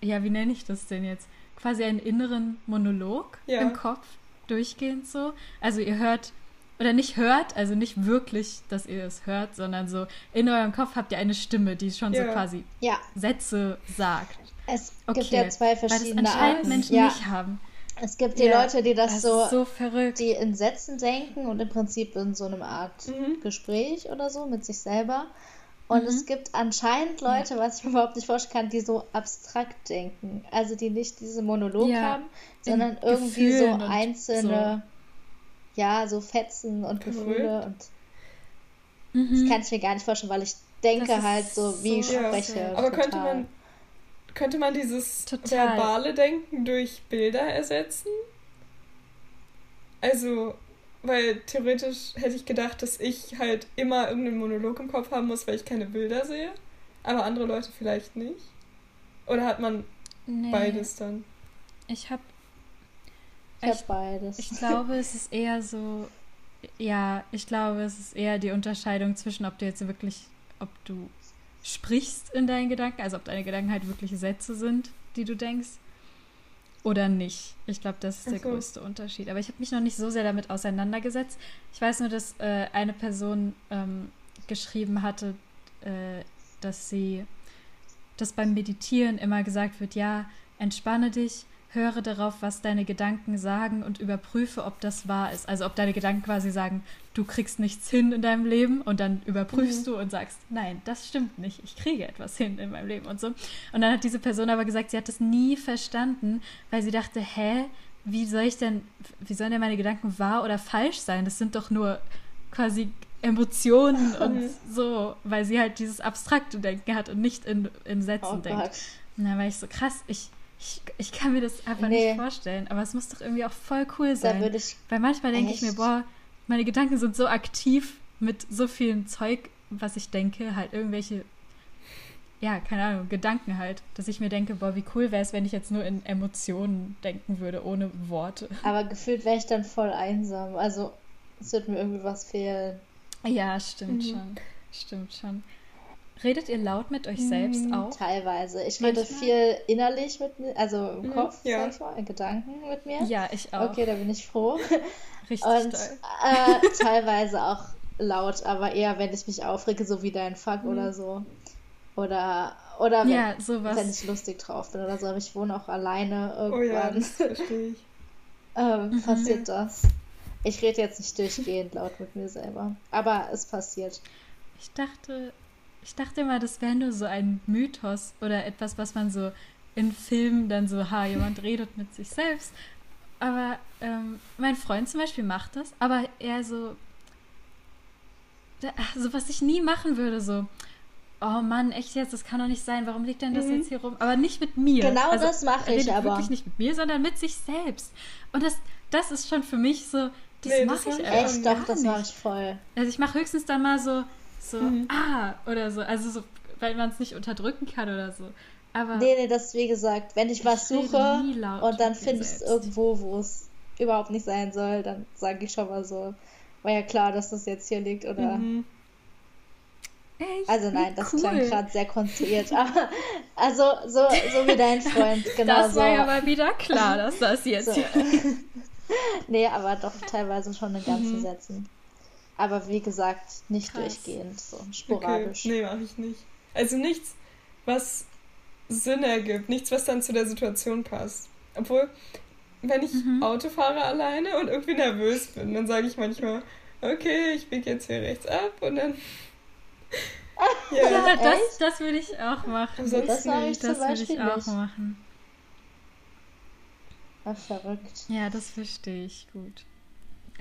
S1: ja, wie nenne ich das denn jetzt? Quasi einen inneren Monolog
S2: Ja.
S1: im Kopf, durchgehend so. Also ihr hört, oder nicht hört, also nicht wirklich, dass ihr es hört, sondern so in eurem Kopf habt ihr eine Stimme, die schon so
S2: Ja.
S1: quasi
S3: Ja,
S1: Sätze sagt.
S3: es
S1: Okay,
S3: gibt ja zwei
S1: Weil das
S3: verschiedene
S1: anscheinend
S3: Arten.
S1: Menschen
S3: ja,
S1: nicht haben.
S3: Es gibt die
S2: Ja,
S3: Leute, die das,
S1: Das
S3: so,
S1: so verrückt.
S3: die in Sätzen denken und im Prinzip in so einem Art
S2: Mhm.
S3: Gespräch oder so mit sich selber. Und
S1: Mhm.
S3: es gibt anscheinend Leute, was ich mir überhaupt nicht vorstellen kann, die so abstrakt denken. Also die nicht diese Monolog
S1: Ja,
S3: haben, sondern irgendwie so
S1: Gefühlen und
S3: einzelne, ja, so Fetzen und
S2: Verrückt.
S3: Gefühle. Und
S1: Mhm.
S3: das kann ich mir gar nicht vorstellen, weil ich denke halt so, wie ich
S1: so
S3: spreche.
S1: absurd.
S2: Aber
S3: total.
S2: könnte man, könnte man dieses
S1: Total.
S2: verbale Denken durch Bilder ersetzen? Also, weil theoretisch hätte ich gedacht, dass ich halt immer irgendeinen Monolog im Kopf haben muss, weil ich keine Bilder sehe. Aber andere Leute vielleicht nicht. Oder hat man
S1: Nee.
S2: beides dann?
S1: Ich habe
S3: Ich habe beides.
S1: Ich glaube, es ist eher so, ja, ich glaube, es ist eher die Unterscheidung zwischen, ob du jetzt wirklich, ob du sprichst in deinen Gedanken, also ob deine Gedanken halt wirklich Sätze sind, die du denkst, oder nicht. Ich glaube, das ist der
S2: so.
S1: größte Unterschied. Aber ich habe mich noch nicht so sehr damit auseinandergesetzt. Ich weiß nur, dass äh, eine Person ähm, geschrieben hatte, äh, dass sie, dass beim Meditieren immer gesagt wird, ja, entspanne dich, höre darauf, was deine Gedanken sagen und überprüfe, ob das wahr ist. Also ob deine Gedanken quasi sagen, du kriegst nichts hin in deinem Leben und dann überprüfst
S2: Mhm.
S1: du und sagst, nein, das stimmt nicht, ich kriege etwas hin in meinem Leben und so. Und dann hat diese Person aber gesagt, sie hat das nie verstanden, weil sie dachte, hä, wie soll ich denn, wie sollen denn meine Gedanken wahr oder falsch sein? Das sind doch nur quasi Emotionen [LAUGHS] und
S2: Mhm.
S1: so, weil sie halt dieses abstrakte Denken hat und nicht in, in Sätzen
S3: Oh
S1: denkt. Und dann war ich so, krass, ich, ich, ich kann mir das einfach
S3: Nee.
S1: nicht vorstellen. Aber es muss doch irgendwie auch voll cool sein. Weil manchmal denke ich mir, boah, meine Gedanken sind so aktiv mit so vielen Zeug, was ich denke, halt irgendwelche, ja, keine Ahnung, Gedanken halt, dass ich mir denke, boah, wie cool wäre es, wenn ich jetzt nur in Emotionen denken würde, ohne Worte. [LAUGHS]
S3: Aber gefühlt wäre ich dann voll einsam. Also, es wird mir irgendwie was fehlen.
S1: Ja, stimmt
S2: Mhm.
S1: schon. Stimmt schon. Redet ihr laut mit euch selbst
S2: Mhm,
S1: auch?
S3: Teilweise. Ich rede viel innerlich mit mir, also im
S2: Mhm,
S3: Kopf,
S2: ja.
S3: sag ich mal, in Gedanken mit mir.
S1: Ja, ich auch.
S3: Okay, da bin ich froh. [LAUGHS]
S1: Richtig
S3: Und äh, teilweise auch laut, aber eher, wenn ich mich aufrege, so wie dein Fuck
S2: Mhm.
S3: oder so. Oder, oder wenn,
S1: Ja, sowas.
S3: wenn ich lustig drauf bin oder so. Aber ich wohne auch alleine
S2: Oh ja,
S3: irgendwann.
S2: das verstehe ich. [LAUGHS]
S3: ähm,
S1: Mhm.
S3: passiert das. Ich rede jetzt nicht durchgehend laut mit mir selber. Aber es passiert.
S1: Ich dachte, ich dachte immer, das wäre nur so ein Mythos oder etwas, was man so in Filmen dann so, ha, jemand [LAUGHS] redet mit sich selbst. Aber ähm, mein Freund zum Beispiel macht das, aber eher so, so was ich nie machen würde, so, oh Mann, echt jetzt, das kann doch nicht sein, warum liegt denn das
S2: Mhm.
S1: jetzt hier rum? Aber nicht mit mir.
S3: Genau
S1: Also,
S3: das mache
S1: er
S3: ich aber.
S1: wirklich nicht mit mir, sondern mit sich selbst. Und das, das ist schon für mich so, das
S2: Nee, das
S1: mache ich einfach
S3: Echt, doch, das mache ich voll.
S1: Also ich mache höchstens dann mal so, so,
S2: Mhm.
S1: ah, oder so. Also so, weil man es nicht unterdrücken kann oder so. Aber
S3: Nee, nee, das ist wie gesagt, wenn ich was
S1: Ich rede
S3: suche und dann finde ich es irgendwo, wo es überhaupt nicht sein soll, dann sage ich schon mal so, war ja klar, dass das jetzt hier liegt oder.
S2: Mhm.
S1: echt,
S3: Also nein, das
S1: cool.
S3: klang gerade sehr konstruiert. [LAUGHS] Aber also so, so wie dein [LAUGHS] Freund, genau
S1: Das
S3: so.
S1: war ja mal wieder klar, [LAUGHS] dass das jetzt
S3: so. nee, aber doch teilweise schon in ganzen
S2: Mhm.
S3: Sätzen. Aber wie gesagt, nicht
S1: Krass.
S3: durchgehend, so
S2: Okay.
S3: sporadisch.
S2: Nee, mache ich nicht. Also nichts, was Sinn ergibt, nichts, was dann zu der Situation passt. Obwohl, wenn ich
S1: Mhm.
S2: Auto fahre alleine und irgendwie nervös bin, dann sage ich manchmal, okay, ich biege jetzt hier rechts ab und dann. [LAUGHS] ja,
S1: Ja, das,
S3: Echt?
S1: das würde ich auch machen.
S2: Ansonsten
S3: Das mache ich
S1: Das würde ich auch
S3: nicht.
S1: machen.
S3: Ach, verrückt.
S1: Ja, das verstehe ich gut.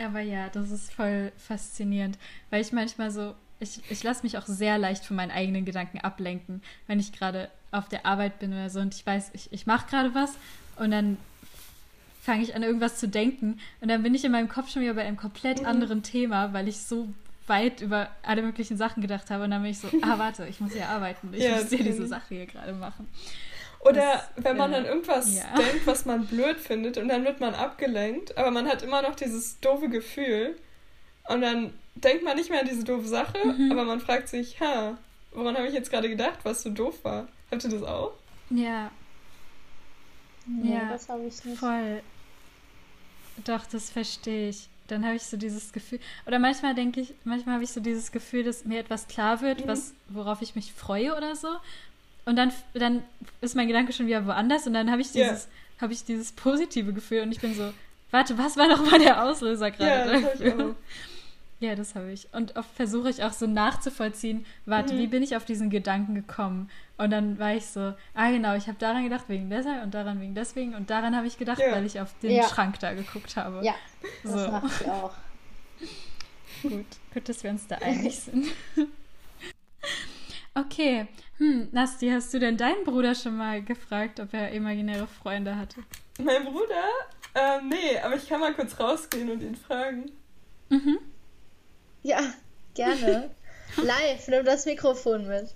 S1: Aber ja, das ist voll faszinierend, weil ich manchmal so, ich, ich lasse mich auch sehr leicht von meinen eigenen Gedanken ablenken, wenn ich gerade auf der Arbeit bin oder so und ich weiß, ich, ich mache gerade was und dann fange ich an, irgendwas zu denken und dann bin ich in meinem Kopf schon wieder bei einem komplett
S2: Mhm.
S1: anderen Thema, weil ich so weit über alle möglichen Sachen gedacht habe und dann bin ich so, ah, warte, ich muss hier arbeiten, ich
S2: Ja,
S1: muss hier diese. Sache hier gerade machen.
S2: Oder
S1: Das,
S2: wenn man
S1: äh,
S2: dann irgendwas
S1: ja.
S2: denkt, was man blöd findet und dann wird man abgelenkt, aber man hat immer noch dieses doofe Gefühl und dann denkt man nicht mehr an diese doofe Sache,
S1: Mhm.
S2: aber man fragt sich, ha, woran habe ich jetzt gerade gedacht, was so doof war? Habt ihr das auch?
S1: Ja,
S3: Nee,
S1: Ja,
S3: das habe ich nicht.
S1: Voll. Doch, das verstehe ich. Dann habe ich so dieses Gefühl. Oder manchmal denke ich, manchmal habe ich so dieses Gefühl, dass mir etwas klar wird,
S2: Mhm.
S1: was, worauf ich mich freue oder so. Und dann, dann ist mein Gedanke schon wieder woanders und dann habe ich dieses, habe ich dieses positive Gefühl und ich bin so, warte, was war noch mal der Auslöser gerade
S2: Ja, das hab ich
S1: dafür? [LAUGHS] Ja, das habe ich. Und oft versuche ich auch so nachzuvollziehen, warte,
S2: Mhm.
S1: wie bin ich auf diesen Gedanken gekommen? Und dann war ich so, ah genau, ich habe daran gedacht wegen deshalb und daran wegen deswegen und daran habe ich gedacht,
S2: Ja.
S1: weil ich auf den
S3: Ja.
S1: Schrank da geguckt habe.
S3: Ja, das
S1: So.
S3: mache ich auch. [LAUGHS]
S1: Gut, gut, dass wir uns da einig [LAUGHS] sind. Okay, hm, Nasti, hast du denn deinen Bruder schon mal gefragt, ob er imaginäre Freunde hatte?
S2: Mein Bruder? Ähm, nee, aber ich kann mal kurz rausgehen und ihn fragen.
S1: Mhm.
S3: Ja, gerne. [LAUGHS] Live, nimm das Mikrofon mit.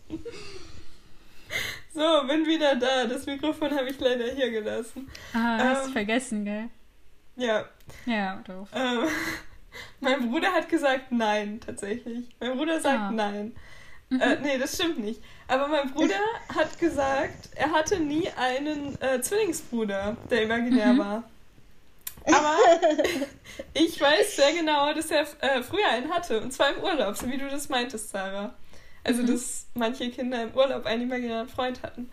S2: So, bin wieder da. Das Mikrofon habe ich leider hier gelassen.
S1: Ah, hast
S2: Ähm.
S1: vergessen, gell?
S2: Ja.
S1: Ja, doof.
S2: Ähm, [LAUGHS] mein Bruder hat gesagt nein, tatsächlich. Mein Bruder sagt
S1: Ah.
S2: nein. Äh, nee, das stimmt nicht. Aber mein Bruder [LAUGHS] hat gesagt, er hatte nie einen äh, Zwillingsbruder, der imaginär
S1: Mhm.
S2: war. Aber [LAUGHS] ich weiß sehr genau, dass er äh, früher einen hatte. Und zwar im Urlaub, so wie du das meintest, Sarah. Also,
S1: Mhm.
S2: dass manche Kinder im Urlaub einen imaginären Freund hatten.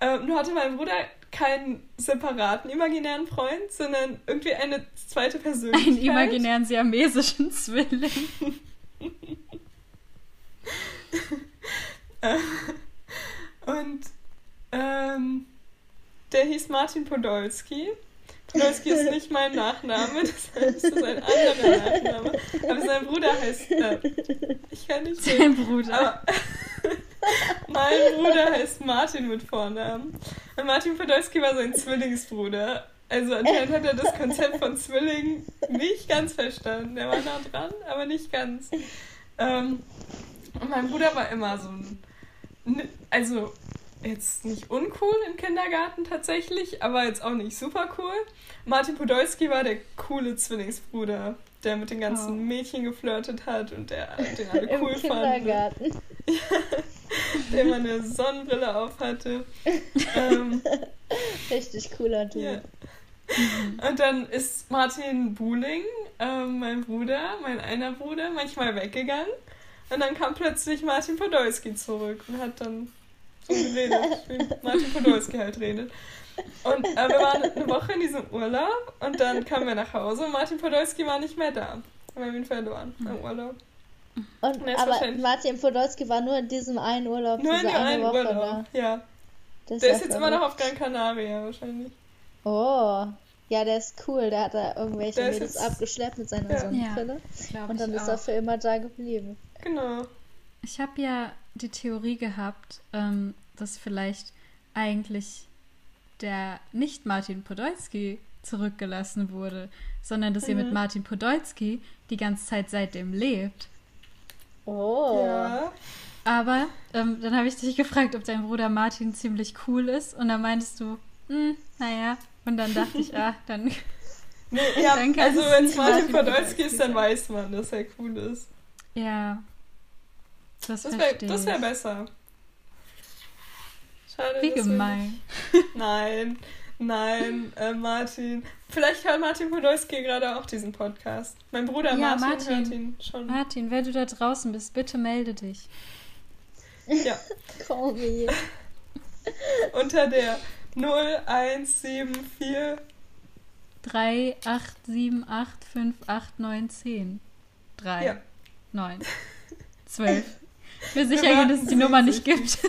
S2: Ähm, nur hatte mein Bruder keinen separaten imaginären Freund, sondern irgendwie eine zweite Persönlichkeit.
S1: Einen imaginären siamesischen Zwilling. [LAUGHS] [LAUGHS]
S2: Und ähm, der hieß Martin Podolski. Podolski ist nicht mein Nachname, das heißt, das ist ein anderer Nachname. Aber sein Bruder heißt. Äh, ich kann nicht sehen.
S1: Sein Bruder. [LAUGHS]
S2: Mein Bruder heißt Martin mit Vornamen. Und Martin Podolski war sein Zwillingsbruder. Also anscheinend hat er das Konzept von Zwillingen nicht ganz verstanden. Er war nah dran, aber nicht ganz. Ähm, und mein Bruder war immer so ein. n- Also jetzt nicht uncool im Kindergarten tatsächlich, aber jetzt auch nicht super cool. Martin Podolski war der coole Zwillingsbruder, der mit den ganzen
S1: Oh.
S2: Mädchen geflirtet hat und der den [LAUGHS] alle
S3: Im
S2: cool fanden
S3: Kindergarten. [LAUGHS]
S2: der immer eine Sonnenbrille auf hatte. ähm, [LAUGHS]
S3: Richtig cooler Typ.
S2: ja. Und dann ist Martin Buhling, ähm, mein Bruder, mein einer Bruder, manchmal weggegangen. Und dann kam plötzlich Martin Podolski zurück und hat dann so geredet, [LAUGHS] wie Martin Podolski halt redet. Und äh, wir waren eine Woche in diesem Urlaub und dann kamen wir nach Hause und Martin Podolski war nicht mehr da. Wir haben ihn verloren im Urlaub.
S3: Und,
S2: ist
S3: aber Martin Podolski war nur in diesem einen Urlaub,
S2: Nur in
S3: diese
S2: dem
S3: eine
S2: einen
S3: Woche
S2: Urlaub. Ja.
S3: da. Das
S2: Der
S3: ja
S2: ist jetzt immer noch auf Gran Canaria wahrscheinlich.
S3: Oh, ja, der ist cool. Der hat da irgendwelche
S2: Der
S3: Mädels
S2: jetzt-
S3: abgeschleppt mit seiner
S2: Ja.
S3: Sonnenbrille.
S1: Glaub
S3: Und dann ist er
S1: auch.
S3: für immer da geblieben.
S2: Genau.
S1: Ich habe ja die Theorie gehabt, ähm, dass vielleicht eigentlich der nicht Martin Podolski zurückgelassen wurde, sondern dass ihr mit
S2: Mhm.
S1: Martin Podolski die ganze Zeit seitdem lebt.
S3: Oh.
S2: Ja.
S1: Aber ähm, dann habe ich dich gefragt, ob dein Bruder Martin ziemlich cool ist und dann meintest du, hm, naja. Und dann dachte ich, ah, dann [LAUGHS] [LAUGHS]
S2: Nee, ja,
S1: Dann kann
S2: also wenn es Martin Podolski ist, dann weiß man, dass er cool ist.
S1: ja. Das,
S2: Das wäre wär besser. Schade.
S1: Wie gemein.
S2: Nein, nein, äh, Martin. Vielleicht hört Martin Podolski gerade auch diesen Podcast. Mein Bruder
S1: Ja,
S2: Martin,
S1: Martin.
S2: hört ihn schon.
S1: Martin, wenn du da draußen bist, bitte melde dich.
S2: Ja,
S3: me. [LAUGHS]
S2: unter der 0174.
S1: 3, 8, 7, 8, 5, 8, 9, 10. 3,
S2: Ja.
S1: 9, 12.
S2: Wir
S1: sicher gehen, dass es die Nummer nicht gibt. [LAUGHS]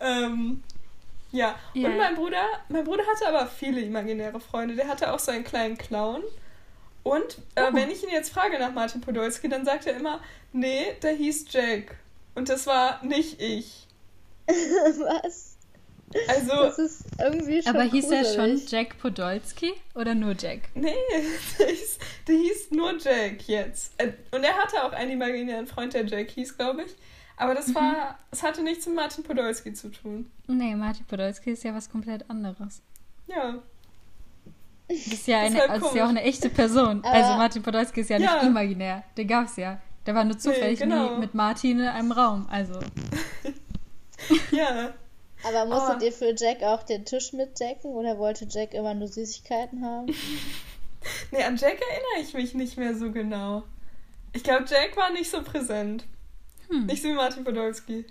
S2: Ähm, ja.
S1: Ja.
S2: und mein Bruder, mein Bruder hatte aber viele imaginäre Freunde. Der hatte auch so einen kleinen Clown. Und äh,
S1: Oh.
S2: wenn ich ihn jetzt frage nach Martin Podolski, dann sagt er immer, nee, der hieß Jack. Und das war nicht ich. [LAUGHS]
S3: Was?
S2: Also,
S3: Das ist irgendwie schon
S1: Aber hieß er schon
S3: gruselig.
S1: Jack Podolski oder nur Jack?
S2: nee, [LAUGHS] der hieß, der hieß nur Jack jetzt. Äh, Und er hatte auch einen imaginären Freund, der Jack hieß, glaube ich. Aber das war, es hatte nichts mit Martin Podolski zu tun.
S1: Nee, Martin Podolski ist ja was komplett anderes.
S2: Ja.
S1: Das ist ja,
S2: Das
S1: eine,
S2: halt
S1: also ist ja auch eine echte Person.
S3: Aber-
S1: also Martin Podolski ist ja nicht
S2: Ja.
S1: imaginär. Den gab es ja. Der war nur zufällig
S2: genau.
S1: nie mit Martin in einem Raum. Also, [LAUGHS]
S2: Ja.
S3: Aber musstet
S2: Aber-
S3: ihr für Jack auch den Tisch mitdecken oder wollte Jack immer nur Süßigkeiten haben? [LAUGHS]
S2: Nee, an Jack erinnere ich mich nicht mehr so genau. Ich glaube, Jack war nicht so präsent.
S1: hm.
S2: Nicht so wie Martin Podolski.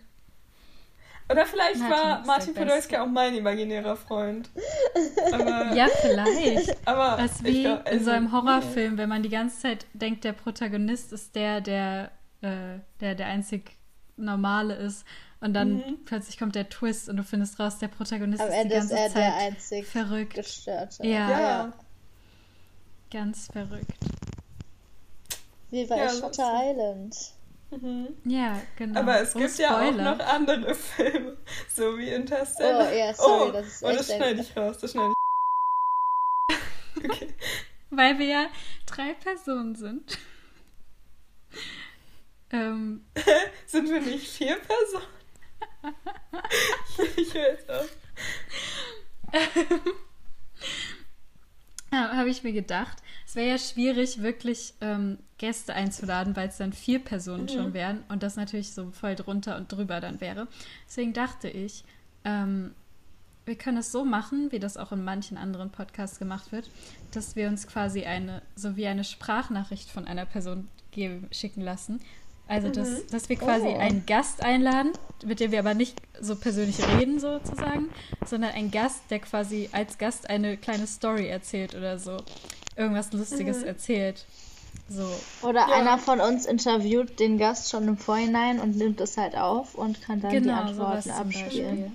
S2: Oder vielleicht
S1: Martin
S2: war Martin Podolski auch mein imaginärer Freund. Aber, [LAUGHS]
S1: ja, vielleicht. [LAUGHS]
S2: aber
S1: Das ist
S2: ich
S1: wie
S2: glaub,
S1: in so
S2: also,
S1: einem Horrorfilm, wenn man die ganze Zeit denkt, der Protagonist ist der, der, äh, der, der einzig Normale ist. Und dann
S2: Mhm.
S1: plötzlich kommt der Twist und du findest raus, der Protagonist
S3: Am
S1: ist die
S3: Ende ist
S1: ganze
S3: er
S1: Zeit
S3: der einzig
S1: verrückt.
S3: Gestörte.
S1: Ja.
S2: Ja.
S1: Ganz verrückt.
S3: Wie bei
S2: Ja,
S3: Shutter
S2: so-
S3: Island.
S2: Mhm.
S1: Ja, genau.
S2: Aber es
S1: Oh,
S2: gibt ja auch
S1: Spoiler.
S2: noch andere [LAUGHS] Filme, so wie Interstellar.
S3: Oh, ja, sorry,
S2: oh,
S3: das ist
S2: oh, das
S3: echt ein-
S2: schneide ich raus, das schneide ich. [LAUGHS] Okay.
S1: Weil wir ja drei Personen sind. [LAUGHS] ähm,
S2: Sind wir nicht vier Personen? [LAUGHS] ich höre jetzt auf. [LAUGHS]
S1: ja, habe ich mir gedacht, es wäre ja schwierig, wirklich ähm, Gäste einzuladen, weil es dann vier Personen
S2: Mhm.
S1: schon wären und das natürlich so voll drunter und drüber dann wäre. Deswegen dachte ich, ähm, wir können es so machen, wie das auch in manchen anderen Podcasts gemacht wird, dass wir uns quasi eine, so wie eine Sprachnachricht von einer Person geben, schicken lassen. Also, dass, dass wir quasi
S3: Oh.
S1: einen Gast einladen, mit dem wir aber nicht so persönlich reden, sozusagen, sondern einen Gast, der quasi als Gast eine kleine Story erzählt oder so. Irgendwas Lustiges erzählt. So.
S3: Oder
S2: Ja.
S3: einer von uns interviewt den Gast schon im Vorhinein und nimmt es halt auf und kann dann die
S1: Genau, sowas
S3: Antworten
S1: zum
S3: abspielen.
S1: Beispiel.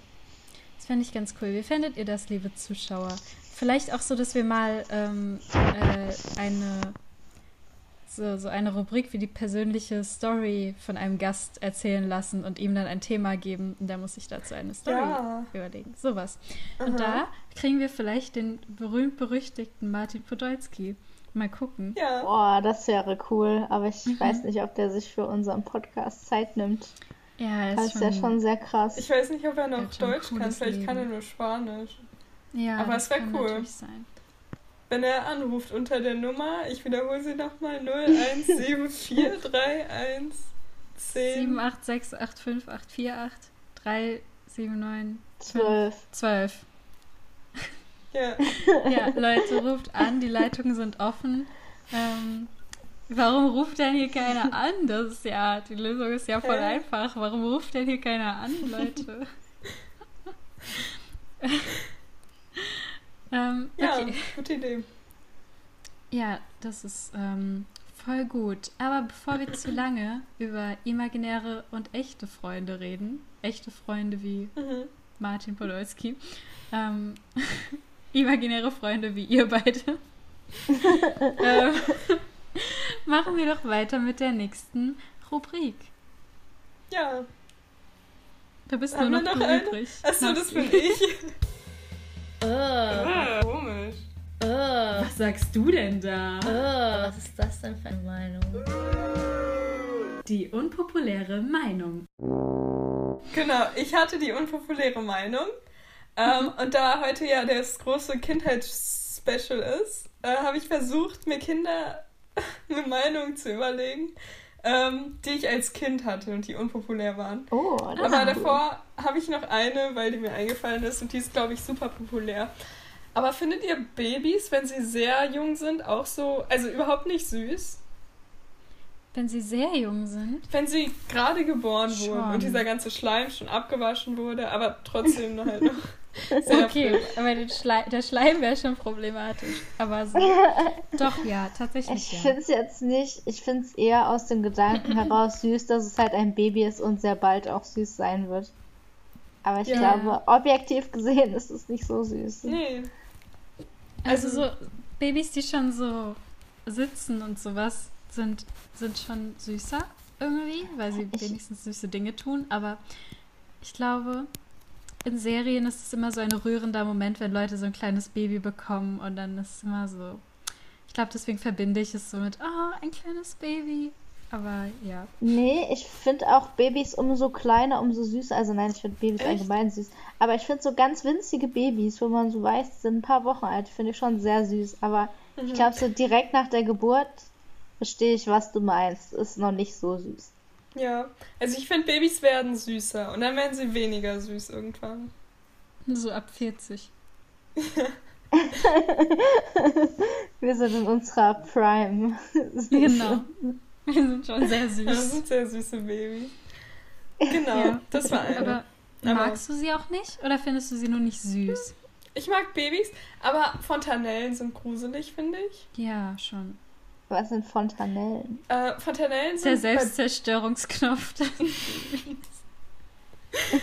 S1: Das fände ich ganz cool. Wie fändet ihr das, liebe Zuschauer? Vielleicht auch so, dass wir mal ähm, äh, eine so, so eine Rubrik wie die persönliche Story von einem Gast erzählen lassen und ihm dann ein Thema geben und der muss sich dazu eine Story
S2: Ja.
S1: überlegen. Sowas. Und da kriegen wir vielleicht den berühmt-berüchtigten Martin Podolski. Mal gucken.
S2: Ja.
S3: Boah, das wäre cool, aber ich
S1: Mhm.
S3: weiß nicht, ob der sich für unseren Podcast Zeit nimmt.
S1: Ja,
S3: Das
S1: ist
S3: ist ja schon sehr krass.
S2: Ich weiß nicht, ob er noch
S1: schon
S2: Deutsch kann. Vielleicht kann er nur Spanisch.
S1: ja,
S2: aber
S1: das
S2: es wär
S1: kann
S2: cool.
S1: natürlich sein.
S2: Wenn er anruft unter der Nummer, ich wiederhole sie nochmal, 0174311 10.
S1: 78685848379
S3: Zwölf.
S1: 12.
S2: Ja.
S1: Ja, Leute, ruft an, die Leitungen sind offen. Ähm, warum ruft denn hier keiner an? Das ist ja, die Lösung ist ja voll
S2: Hä?
S1: einfach. Warum ruft denn hier keiner an, Leute? [LAUGHS] ähm,
S2: Ja,
S1: okay.
S2: gute Idee.
S1: Ja, das ist ähm, voll gut. Aber bevor wir zu lange über imaginäre und echte Freunde reden, echte Freunde wie
S2: Mhm.
S1: Martin Podolski, ähm, [LAUGHS] imaginäre Freunde wie ihr beide, [LAUGHS] ähm, machen wir doch weiter mit der nächsten Rubrik.
S2: Ja.
S1: Da bist
S2: Haben
S1: nur
S2: wir
S1: noch
S2: noch
S1: du übrig.
S2: Achso, das bin ich. [LAUGHS]
S3: Äh,
S2: Ah, komisch.
S3: äh,
S1: Was sagst du denn da?
S3: äh, was ist das denn für eine Meinung?
S1: Die unpopuläre Meinung.
S2: Genau, ich hatte die unpopuläre Meinung. Ähm, und da heute ja das große Kindheitsspecial ist, äh, habe ich versucht, mir Kinder [LAUGHS] eine Meinung zu überlegen, ähm, die ich als Kind hatte und die unpopulär waren.
S3: Oh, das
S2: Aber davor habe ich noch eine, weil die mir eingefallen ist und die ist, glaube ich, super populär. Aber findet ihr Babys, wenn sie sehr jung sind, auch so, also überhaupt nicht süß?
S1: Wenn sie sehr jung sind.
S2: Wenn sie gerade geboren wurden
S1: Schon.
S2: und dieser ganze Schleim schon abgewaschen wurde, aber trotzdem noch halt noch [LAUGHS] sehr
S1: Okay,
S2: frisch.
S1: aber den Schlei der Schleim wäre schon problematisch. Aber so. [LAUGHS] Doch, ja, tatsächlich.
S3: Ich
S1: ja.
S3: finde es jetzt nicht, ich finde es eher aus dem Gedanken [CLEARS THROAT] heraus süß, dass es halt ein Baby ist und sehr bald auch süß sein wird. Aber ich
S2: Ja.
S3: glaube, objektiv gesehen ist es nicht so süß.
S2: Nee.
S1: Also
S2: Also-
S1: so Babys, die schon so sitzen und sowas, sind, sind schon süßer irgendwie, weil sie
S3: Ich-
S1: wenigstens süße Dinge tun. Aber ich glaube, in Serien ist es immer so ein rührender Moment, wenn Leute so ein kleines Baby bekommen und dann ist es immer so. Ich glaube, deswegen verbinde ich es so mit, oh, ein kleines Baby. Aber ja.
S3: Nee, ich finde auch Babys umso kleiner, umso süßer. Also nein, ich finde Babys
S2: Echt?
S3: allgemein süß. Aber ich finde so ganz winzige Babys, wo man so weiß, sind ein paar Wochen alt, finde ich schon sehr süß. Aber
S2: Mhm.
S3: ich glaube, so direkt nach der Geburt verstehe ich, was du meinst. Ist noch nicht so süß.
S2: Ja. Also ich finde, Babys werden süßer und dann werden sie weniger süß irgendwann.
S1: So ab 40. [LAUGHS]
S3: Wir sind in unserer Prime. [LAUGHS]
S1: Genau. Wir sind schon sehr
S2: Das
S1: süß.
S2: sind sehr süße Babys. Genau,
S1: Ja.
S2: das war eine.
S1: Aber
S2: Aber-
S1: magst du sie auch nicht oder findest du sie nur nicht süß?
S2: Ich mag Babys, aber Fontanellen sind gruselig, finde ich.
S1: Ja, schon.
S3: Was sind Fontanellen?
S2: Äh, Fontanellen
S1: Der
S2: sind, bei,
S1: Selbstzerstörungsknopf. [LAUGHS]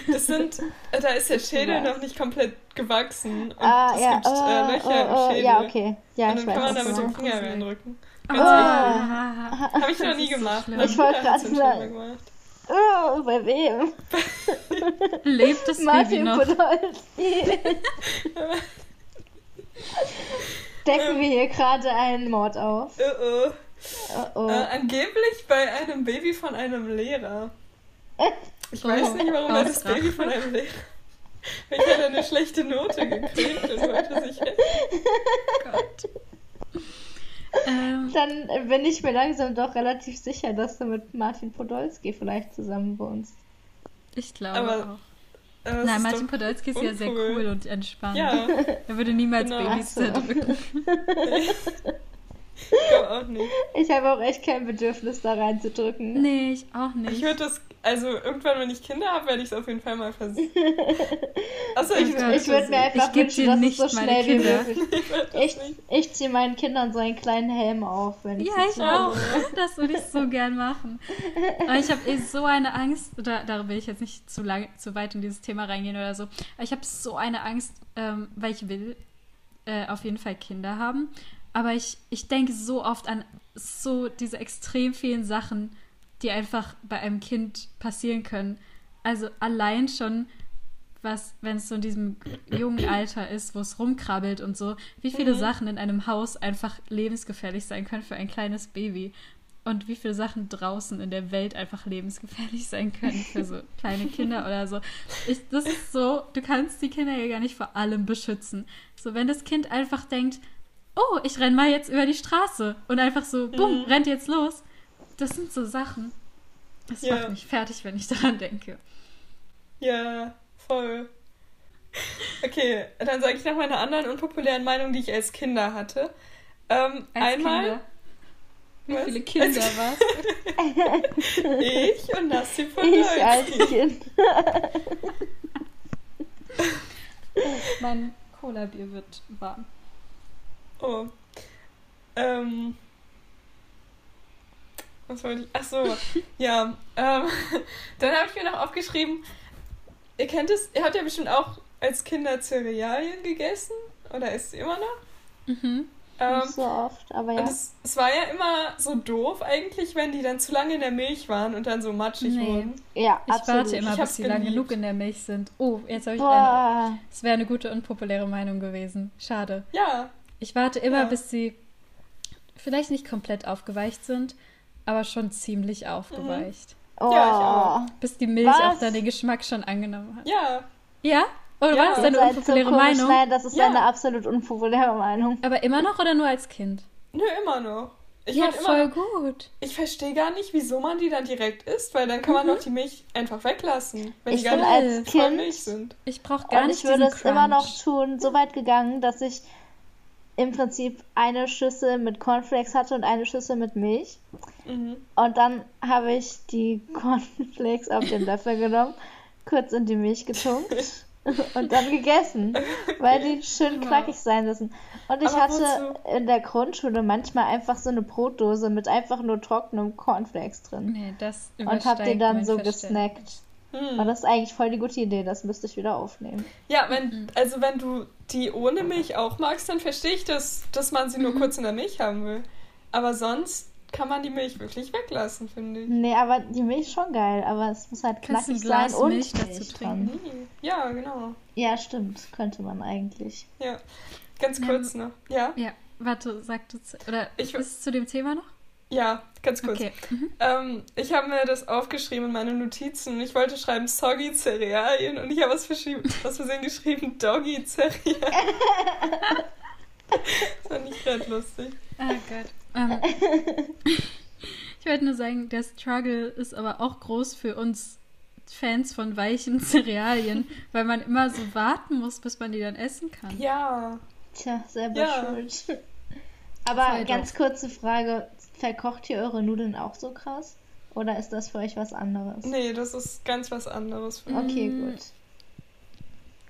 S2: das sind, äh, da ist der Schädel noch nicht komplett gewachsen und
S3: ah,
S2: es
S3: ja,
S2: gibt äh,
S3: äh,
S2: Löcher
S3: äh,
S2: im
S3: äh,
S2: Schädel.
S3: ja, okay. Ja,
S2: und
S3: ich
S2: dann kann man da mit dem
S1: so
S2: Finger
S1: gruselig.
S2: reindrücken.
S1: Oh.
S2: Habe ich noch nie
S1: so
S2: gemacht. Mein
S3: Ich wollte
S2: mal
S3: sagen.
S2: gemacht.
S3: Oh, bei wem?
S1: Lebt das Baby
S3: Martin
S1: noch?
S3: Podolski. [LAUGHS] [LAUGHS] Decken wir hier gerade einen Mord auf.
S2: Uh -oh.
S3: Oh, oh.
S2: Äh, angeblich bei einem Baby von einem Lehrer. Ich weiß
S1: Oh,
S2: nicht, warum er das. Baby von einem Lehrer. [LAUGHS] Ich hatte eine schlechte Note gekriegt und wollte sich jetzt.
S1: Gott. Ähm,
S3: Dann bin ich mir langsam doch relativ sicher, dass du mit Martin Podolski vielleicht zusammen wohnst.
S1: ich glaube
S2: Aber-
S1: auch.
S2: Aber es
S1: Nein, Martin Podolski ist ja sehr cool und entspannt.
S2: Ja,
S1: Er würde niemals
S2: Genau.
S1: Babys zerdrücken. [LAUGHS] [LAUGHS] [LAUGHS]
S2: ich glaube auch nicht.
S3: Ich habe auch echt kein Bedürfnis, da reinzudrücken.
S1: Nee, ich auch
S2: Ich
S1: nicht.
S2: würde das, also irgendwann, wenn ich Kinder habe, werde ich es auf jeden Fall mal versuchen. [LAUGHS] Achso,
S3: Ich,
S2: ich,
S3: ich würde mir einfach
S1: Ich
S3: wünschen,
S1: dir
S3: dass es
S1: nicht
S3: so
S1: meine
S3: schnell wie
S1: Kinder.
S3: möglich [LAUGHS]
S2: ich
S3: Ich, ich ziehe meinen Kindern so einen kleinen Helm auf, wenn ich
S1: Ja, ich auch.
S3: Hause
S1: Das würde ich so gern machen. Aber ich habe eh so eine Angst, da, da will ich jetzt nicht zu, lang, zu weit in dieses Thema reingehen oder so, aber ich habe so eine Angst, ähm, weil ich will äh, auf jeden Fall Kinder haben. Aber ich, ich denke so oft an so diese extrem vielen Sachen, die einfach bei einem Kind passieren können. Also allein schon, was, wenn es so in diesem jungen Alter ist, wo es rumkrabbelt und so, wie viele
S2: Mhm.
S1: Sachen in einem Haus einfach lebensgefährlich sein können für ein kleines Baby. Und wie viele Sachen draußen in der Welt einfach lebensgefährlich sein können für so [LAUGHS] kleine Kinder oder so. Ich, das ist so, du kannst die Kinder ja gar nicht vor allem beschützen. So, wenn das Kind einfach denkt, oh, ich renn mal jetzt über die Straße und einfach so, bumm,
S2: Mhm.
S1: rennt jetzt los. Das sind so Sachen. Das
S2: Ja.
S1: macht mich fertig, wenn ich daran denke.
S2: Ja, voll. Okay, dann sage ich noch meine anderen unpopulären Meinungen, die ich als Kinder hatte. Ähm,
S1: Als
S2: einmal
S1: Kinder. Wie
S2: Was?
S1: viele Kinder
S2: Als-
S1: war's? [LAUGHS]
S2: ich und Nassi von
S3: Ich als
S2: Dolski.
S3: Kind.
S1: Mein Cola-Bier wird warm.
S2: Oh. Ähm. Was wollte ich? Ach so, [LAUGHS] ja. Ähm, [LAUGHS] dann habe ich mir noch aufgeschrieben, ihr kennt es, ihr habt ja bestimmt auch als Kinder Cerealien gegessen oder isst ihr immer noch?
S1: Mhm.
S2: Ähm,
S3: Nicht so oft, aber ja.
S2: Und es, es war ja immer so doof eigentlich, wenn die dann zu lange in der Milch waren und dann so matschig
S1: Nee.
S2: wurden.
S3: Ja,
S1: Ich
S3: absolut.
S1: warte immer,
S2: Ich
S1: bis sie lang
S2: geliebt.
S1: genug in der Milch sind. Oh, jetzt habe ich eine.
S3: Boah.
S1: Es wäre eine gute unpopuläre Meinung gewesen. Schade.
S2: Ja,
S1: Ich warte immer,
S2: Ja.
S1: bis sie vielleicht nicht komplett aufgeweicht sind, aber schon ziemlich aufgeweicht.
S3: Oh.
S2: Ja, ich auch.
S1: Bis die Milch
S3: Was?
S1: auch dann den Geschmack schon angenommen hat.
S2: ja.
S1: Ja? Oder
S2: Ja.
S1: war das deine unpopuläre
S3: so komisch.
S1: Meinung?
S3: Nein, das ist
S2: Ja.
S3: eine absolut unpopuläre Meinung.
S1: Aber immer noch oder nur als Kind?
S2: Nö, immer noch. Ich
S1: ja, voll
S2: immer,
S1: gut.
S2: ich verstehe gar nicht, wieso man die dann direkt isst, weil dann kann man doch die Milch einfach weglassen, wenn
S3: Ich
S2: die gar
S3: bin
S2: nicht
S3: als Kind
S2: Milch sind.
S1: Ich brauche gar
S3: und
S1: nicht
S3: ich würde es immer noch tun, so weit gegangen, dass ich im Prinzip eine Schüssel mit Cornflakes hatte und eine Schüssel mit Milch.
S2: Mhm.
S3: Und dann habe ich die [LAUGHS] Cornflakes auf den Löffel genommen, kurz in die Milch getunkt [LAUGHS] und dann gegessen, weil die [LAUGHS] schön knackig sein müssen. Und ich
S2: Aber
S3: hatte in der Grundschule manchmal einfach so eine Brotdose mit einfach nur trockenem Cornflakes drin.
S1: Nee, das
S3: Und hab die
S1: übersteigt
S3: dann so gesnackt.
S2: Hm.
S3: Und das ist eigentlich voll die gute Idee, das müsste ich wieder aufnehmen.
S2: Ja, wenn, also wenn du die ohne Milch auch magst, dann verstehe ich das, dass man sie nur kurz in der Milch haben will. Aber sonst kann man die Milch wirklich weglassen, finde ich.
S3: Nee, aber die Milch ist schon geil, aber es muss halt
S1: Kannst
S3: knackig sein und
S1: Milch
S3: Milch,
S1: dazu
S3: dran.
S2: Nee. Ja, genau.
S3: Ja, stimmt, könnte man eigentlich.
S2: Ja. Ganz kurz noch. Ja?
S1: Ja, warte, sag du oder
S2: Ich-
S1: ist es zu dem Thema noch?
S2: Ja, ganz kurz.
S1: Okay. Mhm.
S2: Ähm, ich habe mir das aufgeschrieben in meine Notizen. Ich wollte schreiben Soggy Cerealien und ich habe was, verschrieben- [LAUGHS] was Versehen geschrieben Doggy Cerealien. [LAUGHS] das war nicht gerade lustig.
S1: Ah Gott. Ähm, ich wollte nur sagen, der Struggle ist aber auch groß für uns Fans von weichen Cerealien, weil man immer so warten muss, bis man die dann essen kann.
S2: Ja.
S3: Tja, selber
S2: Ja.
S3: schuld. Aber
S1: Voll
S3: ganz kurze Frage, verkocht ihr eure Nudeln auch so krass? Oder ist das für euch was anderes?
S2: Nee, das ist ganz was anderes für mich.
S3: Okay,
S1: Mm.
S3: gut.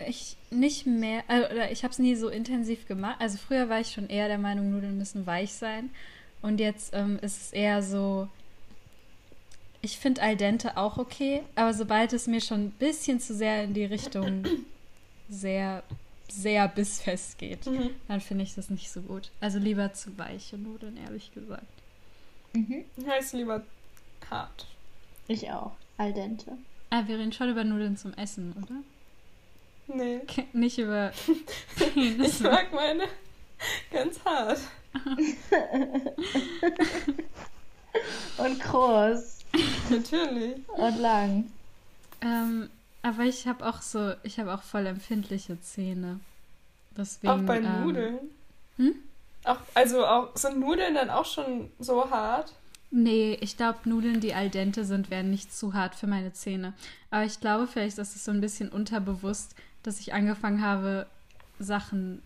S1: Ich nicht mehr, äh, oder ich habe es nie so intensiv gemacht. Also früher war ich schon eher der Meinung, Nudeln müssen weich sein. Und jetzt ähm, ist es eher so, ich finde al dente auch okay, aber sobald es mir schon ein bisschen zu sehr in die Richtung [CLEARS THROAT] sehr, sehr bissfest geht,
S2: Mhm.
S1: dann finde ich das nicht so gut. Also lieber zu weiche Nudeln, ehrlich gesagt.
S3: Mhm.
S2: Ich heiße lieber hart.
S3: Ich auch. Al dente.
S1: Ah, wir reden schon über Nudeln zum Essen, oder?
S2: Nee.
S1: Nicht über [LAUGHS]
S2: Ich mag meine ganz hart. [LAUGHS]
S3: Und groß.
S2: Natürlich.
S3: Und lang.
S1: Ähm, Aber ich habe auch so, ich habe auch voll empfindliche Zähne. Deswegen,
S2: auch bei
S1: ähm,
S2: Nudeln.
S1: hm?
S2: Auch, also auch, sind Nudeln dann auch schon so hart?
S1: Nee, ich glaube, Nudeln, die al dente sind, wären nicht zu hart für meine Zähne. Aber ich glaube, vielleicht ist es so ein bisschen unterbewusst, dass ich angefangen habe, Sachen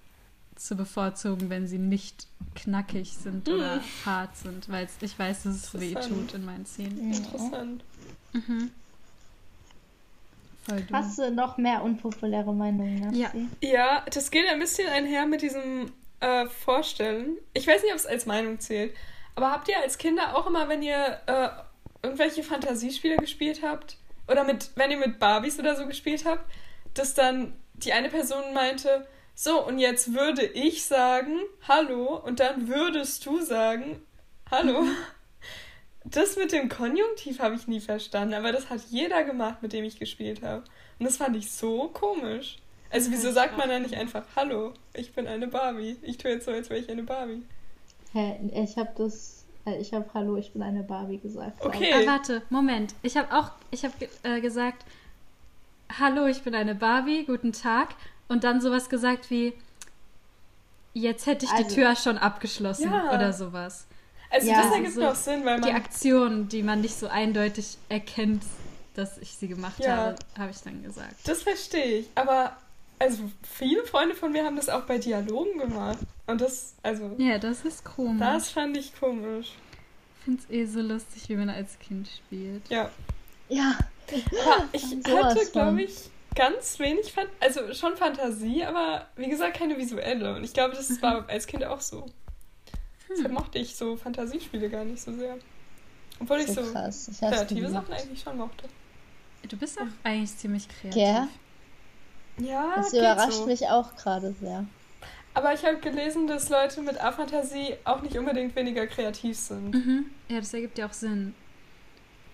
S1: zu bevorzugen, wenn sie nicht knackig sind oder hart sind, weil ich weiß, dass es weh tut in meinen Zähnen.
S3: Ja.
S2: Interessant.
S1: Mhm.
S3: Hast du noch mehr unpopuläre Meinungen?
S1: Ja.
S2: Ja, das geht ein bisschen einher mit diesem äh, Vorstellen. Ich weiß nicht, ob es als Meinung zählt, aber habt ihr als Kinder auch immer, wenn ihr äh, irgendwelche Fantasiespiele gespielt habt oder mit, wenn ihr mit Barbies oder so gespielt habt, dass dann die eine Person meinte, so und jetzt würde ich sagen, hallo und dann würdest du sagen, hallo. Das mit dem Konjunktiv habe ich nie verstanden, aber das hat jeder gemacht, mit dem ich gespielt habe. Und das fand ich so komisch. Also wieso sagt man dann nicht einfach, hallo, ich bin eine Barbie. Ich tue jetzt so, als wäre ich eine Barbie.
S3: Hä, ich habe das, äh, ich habe Hallo, ich bin eine Barbie gesagt.
S2: Okay.
S1: Ah, warte, Moment. Ich habe auch, ich habe äh, gesagt, hallo, ich bin eine Barbie, guten Tag. Und dann sowas gesagt wie, jetzt hätte ich die
S3: Also-
S1: Tür schon abgeschlossen
S2: Ja.
S1: oder sowas.
S2: Also
S3: Ja,
S2: das ergibt
S1: so
S2: noch Sinn, weil
S1: Die
S2: man...
S1: Aktion, die man nicht so eindeutig erkennt, dass ich sie gemacht
S2: Ja.
S1: habe, habe ich dann gesagt.
S2: Das verstehe ich, aber also viele Freunde von mir haben das auch bei Dialogen gemacht. Und das, also,
S1: Ja, das ist komisch.
S2: das fand ich komisch.
S1: Ich finde es eh so lustig, wie man als Kind spielt.
S2: Ja.
S3: Ja,
S2: Aber ich hatte, glaube ich, ganz wenig, Fan also schon Fantasie, aber wie gesagt, keine visuelle. Und ich glaube, das war als Kind auch so. Deshalb mochte ich so Fantasiespiele gar nicht so sehr. Obwohl ich
S3: so
S2: so
S3: krass.
S2: Kreative. Sachen eigentlich schon mochte.
S1: Du bist auch eigentlich ziemlich kreativ.
S3: Ja.
S2: Ja,
S3: Das überrascht
S2: so.
S3: mich auch gerade sehr.
S2: Aber ich habe gelesen, dass Leute mit A-Fantasie auch nicht unbedingt weniger kreativ sind.
S1: Mhm. Ja, das ergibt ja auch Sinn.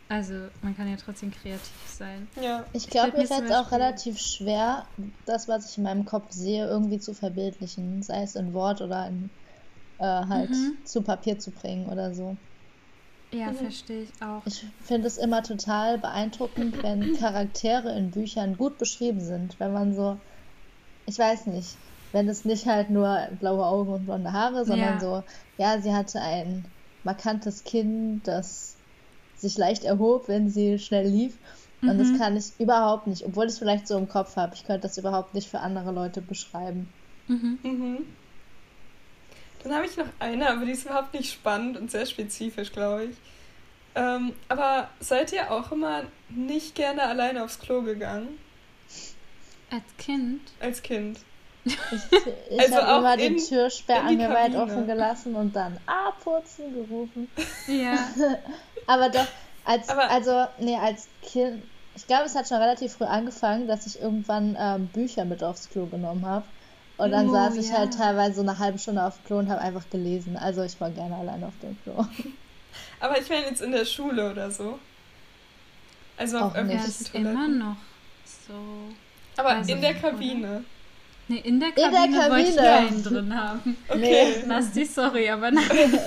S1: Also, man kann ja trotzdem kreativ sein.
S2: Ja.
S3: Ich glaube, mir fällt es auch relativ schwer, das, was ich in meinem Kopf sehe, irgendwie zu verbildlichen. Sei es in Wort oder in, äh, halt
S1: Mhm.
S3: zu Papier zu bringen oder so.
S1: Ja,
S2: Mhm.
S1: verstehe ich auch.
S3: Ich finde es immer total beeindruckend, [CLEARS THROAT] wenn Charaktere in Büchern gut beschrieben sind. Wenn man so, ich weiß nicht, wenn es nicht halt nur blaue Augen und blonde Haare, sondern
S1: Ja.
S3: so, ja, sie hatte ein markantes Kinn, das sich leicht erhob, wenn sie schnell lief. Und das
S1: Mhm.
S3: kann ich überhaupt nicht, obwohl ich es vielleicht so im Kopf habe. Ich könnte das überhaupt nicht für andere Leute beschreiben.
S1: Mhm.
S2: Mhm. Dann habe ich noch eine, aber die ist überhaupt nicht spannend und sehr spezifisch, glaube ich. Ähm, aber seid ihr auch immer nicht gerne alleine aufs Klo gegangen
S1: Als Kind?
S2: als Kind?
S3: Ich, ich [LAUGHS]
S2: Also
S3: habe
S2: auch
S3: immer
S2: in-
S3: die
S2: die
S3: weit offen gelassen und dann abputzen gerufen.
S1: Ja. [LAUGHS]
S3: Aber doch, als,
S2: Aber-
S3: also, nee, als Kind, ich glaube, es hat schon relativ früh angefangen, dass ich irgendwann ähm, Bücher mit aufs Klo genommen habe. Und dann
S1: Oh,
S3: saß ich
S1: ja.
S3: halt teilweise so eine halbe Stunde auf dem Klo und habe einfach gelesen. Also ich war gerne allein auf dem Klo. [LAUGHS]
S2: Aber ich meine jetzt in der Schule oder so. Also auf
S3: Auch nicht.
S1: Ja,
S2: öffentlichen
S1: ist immer noch so.
S2: Aber
S1: Also,
S2: in der
S1: oder?
S2: Kabine.
S1: Nee, in der
S3: der
S1: Kabine, wollte ich
S3: Kabine.
S1: keinen drin haben. [LAUGHS]
S2: Okay,
S1: Nasti, sorry, aber nein. [LAUGHS]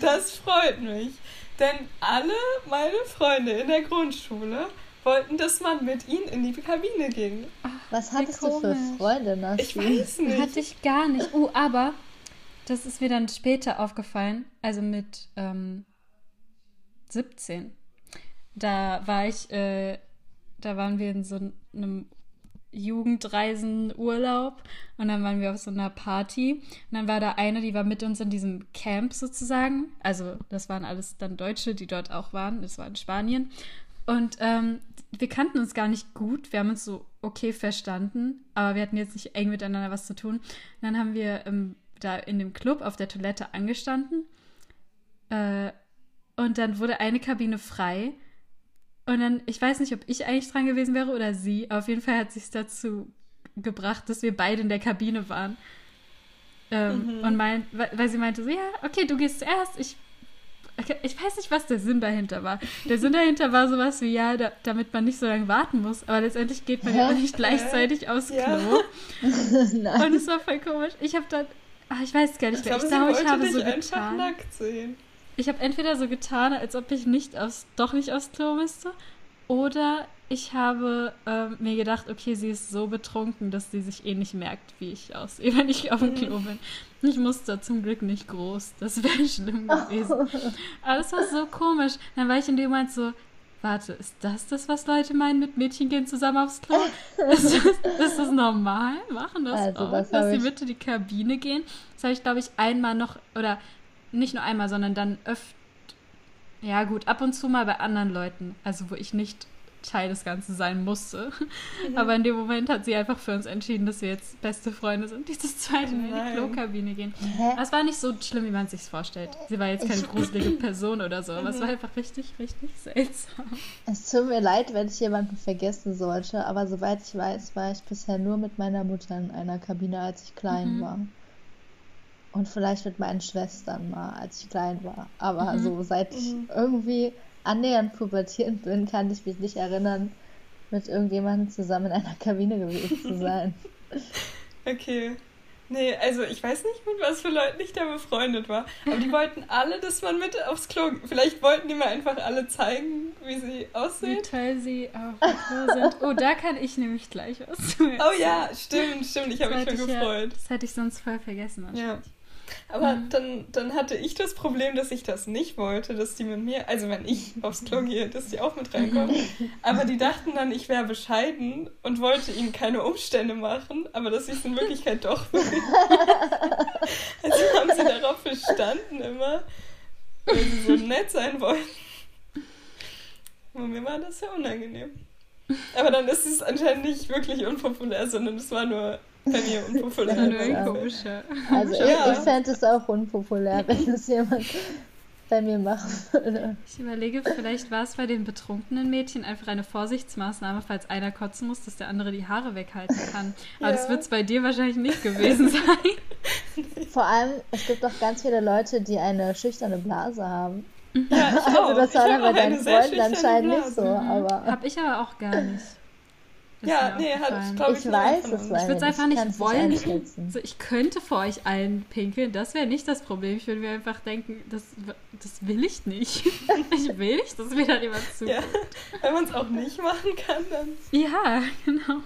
S2: das freut mich. Denn alle meine Freunde in der Grundschule wollten, dass man mit ihnen in die Kabine ging.
S3: Was
S1: Wie
S3: hattest du für. Freunde, Nasti?
S2: Ich weiß nicht.
S1: Hatte ich gar nicht. Uh, aber das ist mir dann später aufgefallen, also mit ähm, 17. Da war ich, äh, da waren wir in so einem Jugendreisen-Urlaub und dann waren wir auf so einer Party und dann war da eine, die war mit uns in diesem Camp sozusagen. Also das waren alles dann Deutsche, die dort auch waren. Das war in Spanien. Und ähm, wir kannten uns gar nicht gut. Wir haben uns so okay verstanden, aber wir hatten jetzt nicht eng miteinander was zu tun. Und dann haben wir ähm, da in dem Club auf der Toilette angestanden. Äh, und dann wurde eine Kabine frei. Und dann, ich weiß nicht, ob ich eigentlich dran gewesen wäre oder sie. Aber auf jeden Fall hat sich dazu gebracht, dass wir beide in der Kabine waren. Ähm,
S2: Mhm.
S1: Und mein, weil weil sie meinte so, ja, okay, du gehst zuerst. Ich, ich weiß nicht, was der Sinn dahinter war. Der Sinn dahinter war sowas wie, ja, da, damit man nicht so lange warten muss. Aber letztendlich geht man ja
S3: Hä?
S1: nicht gleichzeitig aufs
S2: Ja.
S1: Klo. [LAUGHS]
S3: Nein.
S1: Und es war voll komisch. Ich habe dann, ach, ich weiß gar nicht
S2: Ich
S1: mehr. Ich glaube, ich habe so getan.
S2: nackt sehen.
S1: Ich habe entweder so getan, als ob ich nicht aufs, doch nicht aufs Klo müsste, oder ich habe ähm, mir gedacht, okay, sie ist so betrunken, dass sie sich eh nicht merkt, wie ich aussehe, wenn ich auf dem Klo bin. Ich musste zum Glück nicht groß. Das wäre [LAUGHS] schlimm gewesen. [LAUGHS] Aber das war so komisch. Dann war ich in dem Moment so, warte, ist das das, was Leute meinen mit Mädchen gehen zusammen aufs Klo? [LAUGHS] ist, das, ist das normal? Machen das
S3: Also,
S1: auch,
S3: das
S1: dass sie in die Kabine gehen? Das habe ich, glaube ich, einmal noch, oder nicht nur einmal, sondern dann öfter, ja gut, ab und zu mal bei anderen Leuten, also wo ich nicht Teil des Ganzen sein musste.
S2: Mhm.
S1: Aber in dem Moment hat sie einfach für uns entschieden, dass wir jetzt beste Freunde sind, die zu zweit in die. Klokabine gehen. Aber es war nicht so schlimm, wie man sich vorstellt. Sie war jetzt keine [LAUGHS] gruselige Person oder so, aber es war einfach richtig, richtig seltsam.
S3: Es tut mir leid, wenn ich jemanden vergessen sollte, aber soweit ich weiß, war ich bisher nur mit meiner Mutter in einer Kabine, als ich klein
S1: Mhm.
S3: war. Und vielleicht mit meinen Schwestern mal, als ich klein war. Aber
S1: Mhm.
S3: so seit ich irgendwie annähernd pubertierend bin, kann ich mich nicht erinnern, mit irgendjemandem zusammen in einer Kabine gewesen zu sein. [LAUGHS]
S2: Okay. Nee, also ich weiß nicht, mit was für Leuten ich da befreundet war. Aber die wollten alle, dass man mit aufs Klo. Vielleicht wollten die mir einfach alle zeigen, wie sie
S1: Wie
S2: aussehen.
S1: toll sie auf dem Klo sind. Oh, da kann ich nämlich gleich was zu erzählen.
S2: Oh ja, stimmt, stimmt. Ich habe mich schon
S1: hatte ich Ja,
S2: gefreut.
S1: das hätte ich sonst voll vergessen.
S2: Ja. Aber
S1: Mhm.
S2: dann, dann hatte ich das Problem, dass ich das nicht wollte, dass die mit mir, also wenn ich [LAUGHS] aufs Klo gehe, dass die auch mit reinkommen. Aber die dachten dann, ich wäre bescheiden und wollte ihnen keine Umstände machen, aber dass ich es in Wirklichkeit doch will. [LAUGHS] also haben sie darauf bestanden immer, weil sie so nett sein wollten. Und mir war das ja unangenehm. Aber dann ist es anscheinend nicht wirklich unpopulär, sondern es war nur bei mir unpopulär.
S1: Das war nur ein
S3: Ja.
S1: komischer.
S3: Also ich, ich fände es auch unpopulär, wenn es jemand bei mir machen würde.
S1: Ich überlege, vielleicht war es bei den betrunkenen Mädchen einfach eine Vorsichtsmaßnahme, falls einer kotzen muss, dass der andere die Haare weghalten kann. Aber
S2: Ja.
S1: das wird es bei dir wahrscheinlich nicht gewesen sein.
S3: Vor allem, es gibt doch ganz viele Leute, die eine schüchterne Blase haben.
S2: Ja, ich auch.
S3: Also das war dann bei deinen Freunden anscheinend nicht
S2: Blase.
S3: so, aber
S1: Hab ich aber auch gar nicht.
S2: Ja, nee, hat,
S1: aufgefallen.
S2: glaub
S3: ich
S2: niemand
S3: weiß es
S1: Ich würde es einfach nicht wollen. Also ich könnte vor euch allen pinkeln, das wäre nicht das Problem. Ich würde mir einfach denken, das, das will ich nicht. [LAUGHS] Ich will nicht, dass mir dann jemand zu.
S2: Ja, wenn man es auch nicht machen kann, dann.
S1: Ja, genau.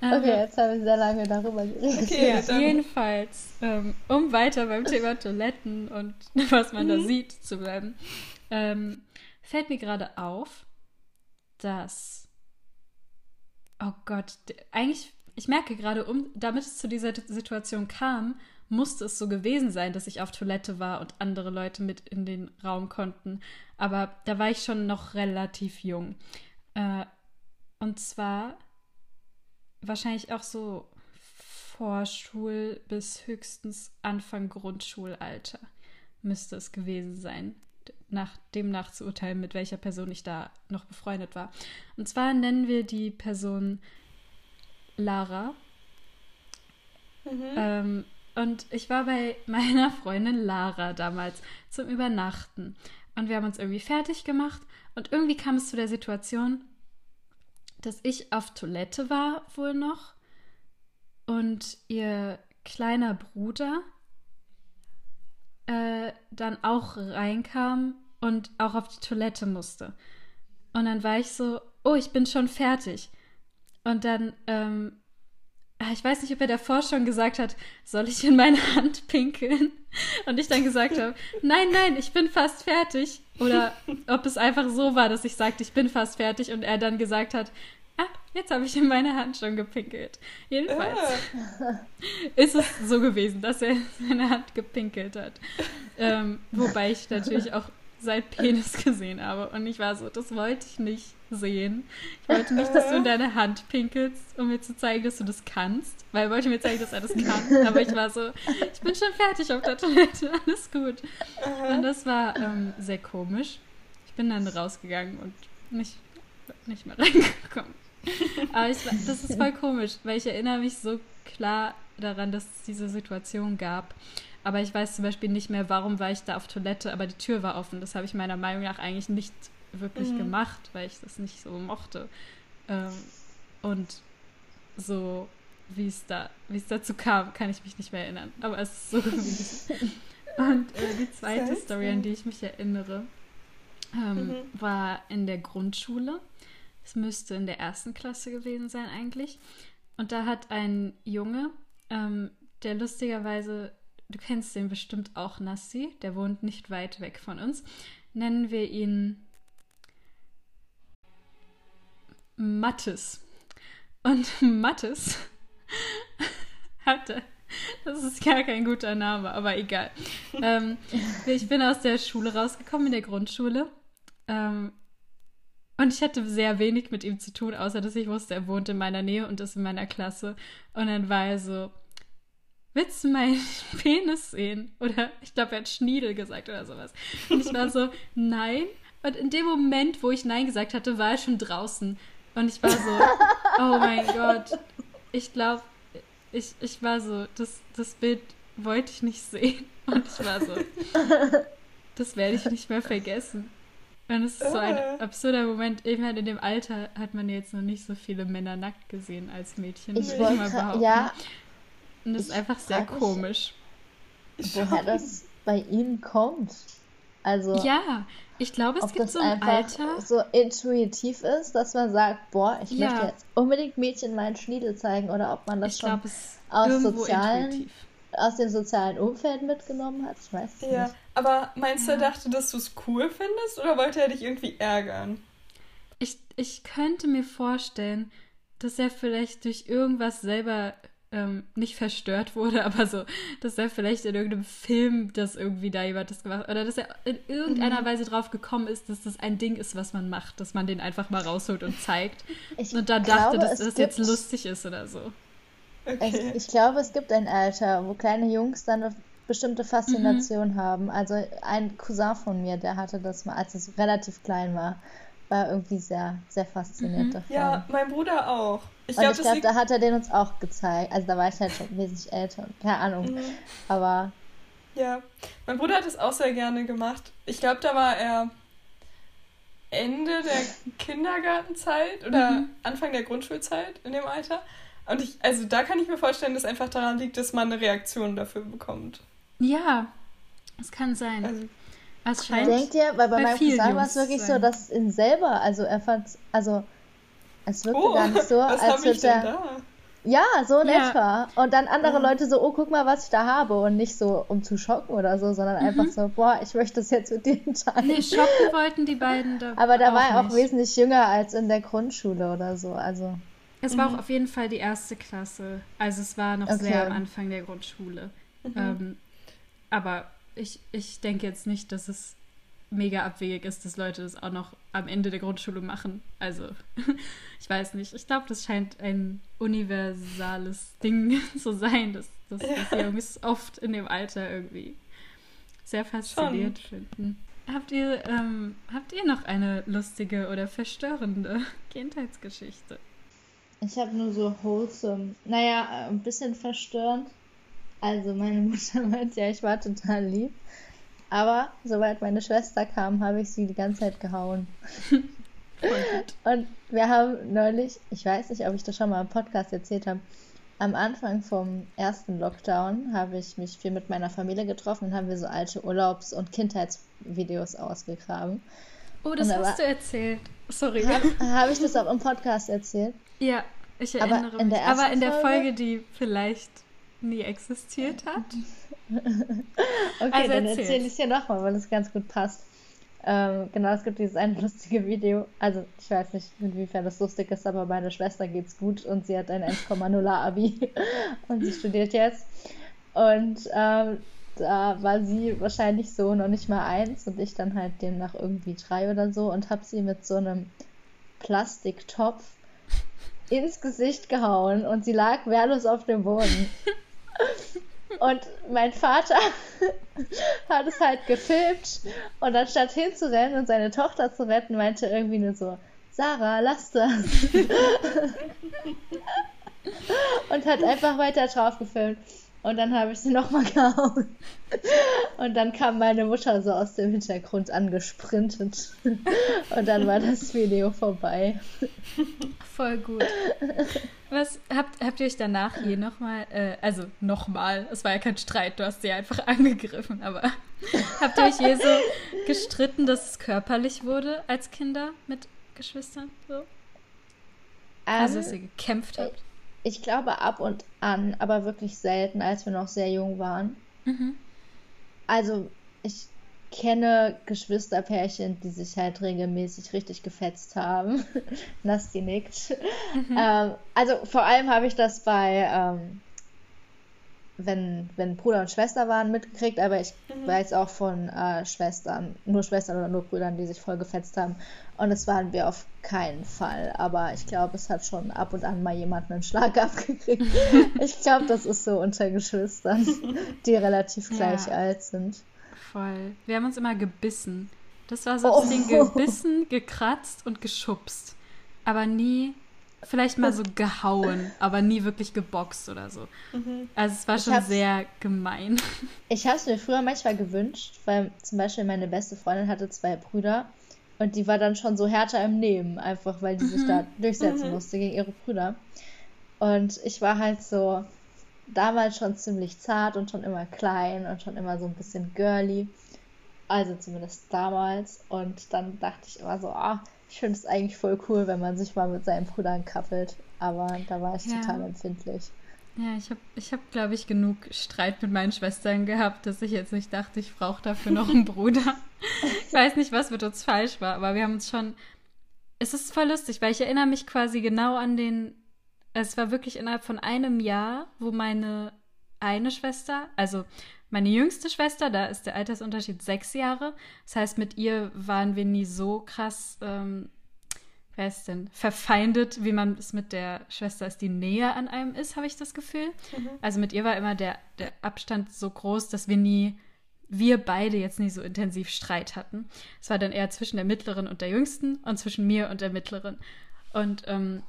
S3: Okay, jetzt haben wir sehr lange darüber geredet.
S2: Okay,
S1: Ja, jedenfalls, ähm, um weiter beim Thema Toiletten und [LAUGHS] was man da sieht zu bleiben, ähm, fällt mir gerade auf, dass, oh Gott, eigentlich, ich merke gerade, um, damit es zu dieser Situation kam, musste es so gewesen sein, dass ich auf Toilette war und andere Leute mit in den Raum konnten. Aber da war ich schon noch relativ jung. Äh, und zwar wahrscheinlich auch so Vorschul- bis höchstens Anfang Grundschulalter müsste es gewesen sein, nach dem nachzuurteilen, mit welcher Person ich da noch befreundet war. Und zwar nennen wir die Person Lara.
S2: Mhm.
S1: Ähm, und ich war bei meiner Freundin Lara damals zum Übernachten. Und wir haben uns irgendwie fertig gemacht. Und irgendwie kam es zu der Situation, dass ich auf Toilette war, wohl noch. Und ihr kleiner Bruder äh, dann auch reinkam und auch auf die Toilette musste. Und dann war ich so, oh, ich bin schon fertig. Und dann, ähm, ah, ich weiß nicht, ob er davor schon gesagt hat, soll ich in meine [LAUGHS] Hand pinkeln? Und ich dann gesagt habe, nein, nein, ich bin fast fertig. Oder ob es einfach so war, dass ich sagte, ich bin fast fertig und er dann gesagt hat, ah, jetzt habe ich in meine Hand schon gepinkelt. Jedenfalls
S2: Ah, [LAUGHS]
S1: ist es so gewesen, dass er in seine Hand gepinkelt hat. Ähm, wobei ich natürlich auch sein Penis gesehen habe. Und ich war so, das wollte ich nicht sehen. Ich wollte nicht, dass du in deine Hand pinkelst, um mir zu zeigen, dass du das kannst. Weil er wollte mir zeigen, dass er das kann. Aber ich war so, ich bin schon fertig auf der Toilette, [LAUGHS] alles gut. Und das war ähm, sehr komisch. Ich bin dann rausgegangen und nicht, nicht mehr reingekommen. [LAUGHS] Aber ich, das ist voll komisch, weil ich erinnere mich so klar daran, dass es diese Situation gab. Aber ich weiß zum Beispiel nicht mehr, warum war ich da auf Toilette, aber die Tür war offen. Das habe ich meiner Meinung nach eigentlich nicht wirklich
S2: Mhm.
S1: gemacht, weil ich das nicht so mochte. Ähm, und so, wie es da, wie es dazu kam, kann ich mich nicht mehr erinnern. Aber es ist so [LAUGHS] gewesen. Und äh, die [LAUGHS] zweite. Story, an die ich mich erinnere, ähm,
S2: Mhm.
S1: war in der Grundschule. Es müsste in der ersten Klasse gewesen sein eigentlich. Und da hat ein Junge, ähm, der lustigerweise, du kennst den bestimmt auch, Nassi, der wohnt nicht weit weg von uns, nennen wir ihn Mattes. Und [LAUGHS] Mattes [LAUGHS] hatte, das ist gar kein guter Name, aber egal. ähm, ich bin aus der Schule rausgekommen, in der Grundschule. Ähm, und ich hatte sehr wenig mit ihm zu tun, außer dass ich wusste, er wohnt in meiner Nähe und ist in meiner Klasse. Und dann war er so, willst du meinen [LAUGHS] Penis sehen? Oder ich glaube, er hat Schniedel gesagt oder sowas. Und ich war so, nein. Und in dem Moment, wo ich Nein gesagt hatte, war er schon draußen. Und ich war so, [LAUGHS] oh mein Gott. Ich glaube, ich, ich war so, das, das Bild wollte ich nicht sehen. Und ich war so, [LAUGHS] das werde ich nicht mehr vergessen. Und es ist so ein äh. absurder Moment. Ich meine, in dem Alter hat man jetzt noch nicht so viele Männer nackt gesehen als Mädchen.
S3: Ich wollte, ja.
S1: Und das ist einfach sehr komisch.
S3: Woher das bei ihnen kommt. Also.
S1: Ja, ich glaube, es gibt so ein Alter.
S3: so intuitiv ist, dass man sagt, boah, ich ja. möchte jetzt unbedingt Mädchen meinen Schniedel zeigen oder ob man das ich schon glaub, aus sozialen intuitiv aus dem sozialen Umfeld mitgenommen hat. Ich weiß es ja, nicht.
S2: Aber meinst du, er dachte, dass du es cool findest oder wollte er dich irgendwie ärgern?
S1: Ich, ich könnte mir vorstellen, dass er vielleicht durch irgendwas selber ähm, nicht verstört wurde, [LAUGHS] aber so, dass er vielleicht in irgendeinem Film, dass irgendwie da jemand das gemacht hat, oder dass er in irgendeiner mhm. Weise drauf gekommen ist, dass das ein Ding ist, was man macht, dass man den einfach mal rausholt und zeigt. [LAUGHS] Ich und dann glaube, dachte, dass das jetzt lustig ist oder so.
S3: Okay. Ich, ich, glaube, es gibt ein Alter, wo kleine Jungs dann bestimmte Faszination mhm. haben. Also ein Cousin von mir, der hatte das mal, als es relativ klein war, war irgendwie sehr, sehr fasziniert mhm. davon.
S2: Ja, mein Bruder auch.
S3: Ich glaube, glaub, da hat er den uns auch gezeigt. Also da war ich halt schon wesentlich älter. Keine Ahnung. Mhm. Aber.
S2: Ja, mein Bruder hat es auch sehr gerne gemacht. Ich glaube, da war er Ende der Kindergartenzeit oder mhm. Anfang der Grundschulzeit in dem Alter. Und ich, also da kann ich mir vorstellen, dass einfach daran liegt, dass man eine Reaktion dafür bekommt.
S1: Ja, es kann sein. Also,
S3: es scheint Denkt ihr, weil bei, bei meinem Cousin war es wirklich sein. so, dass ihn selber, also er fand, also es wirkte oh, gar nicht so,
S2: was als würde er.
S3: Ja, so in ja. etwa. Und dann andere ja. Leute so, oh, guck mal, was ich da habe. Und nicht so, um zu schocken oder so, sondern mhm. einfach so, boah, ich möchte das jetzt mit dir entscheiden.
S1: Nee, schocken wollten die beiden da
S3: Aber da war er auch wesentlich jünger als in der Grundschule oder so. Also.
S1: Es war mhm. auch auf jeden Fall die erste Klasse. Also es war noch okay. sehr am Anfang der Grundschule. Mhm. Ähm, aber ich, ich denke jetzt nicht, dass es mega abwegig ist, dass Leute das auch noch am Ende der Grundschule machen. Also, [LAUGHS] ich weiß nicht. Ich glaube, das scheint ein universales Ding [LAUGHS] zu sein, dass, dass, ja. dass Jungs oft in dem Alter irgendwie sehr fasziniert Schon. finden. Habt ihr, ähm, habt ihr noch eine lustige oder verstörende [LAUGHS] Kindheitsgeschichte?
S3: Ich habe nur so wholesome, naja, ein bisschen verstörend. Also meine [LAUGHS] Mutter meint ja, ich war total lieb. Aber sobald meine Schwester kam, habe ich sie die ganze Zeit gehauen. [LAUGHS] Und wir haben neulich, ich weiß nicht, ob ich das schon mal im Podcast erzählt habe, am Anfang vom ersten Lockdown habe ich mich viel mit meiner Familie getroffen und haben wir so alte Urlaubs- und Kindheitsvideos ausgegraben.
S1: Oh, das und hast du erzählt. Sorry. [LAUGHS]
S3: Habe hab ich das auch im Podcast erzählt?
S1: Ja, ich erinnere aber mich. aber in der Folge, Folge, die vielleicht nie existiert hat. [LAUGHS]
S3: okay, also dann erzähle ich es dir nochmal, weil es ganz gut passt. Ähm, genau, es gibt dieses eine lustige Video. Also, ich weiß nicht, inwiefern das lustig ist, aber meiner Schwester geht's gut und sie hat ein 1,0 Abi [LAUGHS] und sie studiert jetzt. Und ähm, da war sie wahrscheinlich so noch nicht mal eins und ich dann halt demnach irgendwie drei oder so und habe sie mit so einem Plastiktopf ins Gesicht gehauen und sie lag wehrlos auf dem Boden. [LAUGHS] Und mein Vater [LAUGHS] hat es halt gefilmt und anstatt hinzurennen und seine Tochter zu retten, meinte irgendwie nur so, Sarah, lass das. [LAUGHS] und hat einfach weiter drauf gefilmt. Und dann habe ich sie nochmal [LAUGHS] gehauen. Und dann kam meine Mutter so aus dem Hintergrund angesprintet. Und dann war das Video vorbei.
S1: Voll gut. Was habt, habt ihr euch danach je nochmal, äh, also nochmal, es war ja kein Streit, du hast sie einfach angegriffen, aber habt ihr euch je so gestritten, dass es körperlich wurde als Kinder mit Geschwistern? So? also, dass ihr gekämpft habt?
S3: Ich glaube ab und an, aber wirklich selten, als wir noch sehr jung waren. Mhm. Also, ich kenne Geschwisterpärchen, die sich halt regelmäßig richtig gefetzt haben. [LAUGHS] Nasti nickt. Mhm. Ähm, also vor allem habe ich das bei, ähm, wenn, wenn Bruder und Schwester waren, mitgekriegt, aber ich mhm. weiß auch von äh, Schwestern, nur Schwestern oder nur Brüdern, die sich voll gefetzt haben. Und das waren wir auf keinen Fall. Aber ich glaube, es hat schon ab und an mal jemand einen Schlag [LAUGHS] abgekriegt. ich glaube, das ist so unter Geschwistern, [LAUGHS] die relativ gleich ja. alt sind.
S1: Voll. Wir haben uns immer gebissen. Das war so oh. das Ding, gebissen, gekratzt und geschubst. Aber nie, vielleicht mal so [LAUGHS] gehauen, aber nie wirklich geboxt oder so. Mhm. Also es war schon sehr gemein. [LAUGHS]
S3: Ich habe es mir früher manchmal gewünscht, weil zum Beispiel meine beste Freundin hatte zwei Brüder und die war dann schon so härter im Nehmen, einfach weil die mhm. sich da durchsetzen mhm. musste gegen ihre Brüder. Und ich war halt so damals schon ziemlich zart und schon immer klein und schon immer so ein bisschen girly. Also zumindest damals. Und dann dachte ich immer so, ah, ich finde es eigentlich voll cool, wenn man sich mal mit seinen Brüdern kappelt. Aber da war ich ja. total empfindlich.
S1: Ja, ich habe, ich hab, glaube ich, genug Streit mit meinen Schwestern gehabt, dass ich jetzt nicht dachte, ich brauche dafür noch einen Bruder. [LAUGHS] ich weiß nicht, was mit uns falsch war, aber wir haben uns schon. Es ist voll lustig, weil ich erinnere mich quasi genau an den. Es war wirklich innerhalb von einem Jahr, wo meine eine Schwester, also meine jüngste Schwester, da ist der Altersunterschied sechs Jahre. Das heißt, mit ihr waren wir nie so krass ähm, wer ist denn, verfeindet, wie man es mit der Schwester ist, die näher an einem ist, habe ich das Gefühl. Mhm. Also mit ihr war immer der, der Abstand so groß, dass wir nie, wir beide jetzt nie so intensiv Streit hatten. Es war dann eher zwischen der mittleren und der jüngsten und zwischen mir und der mittleren. Und ähm,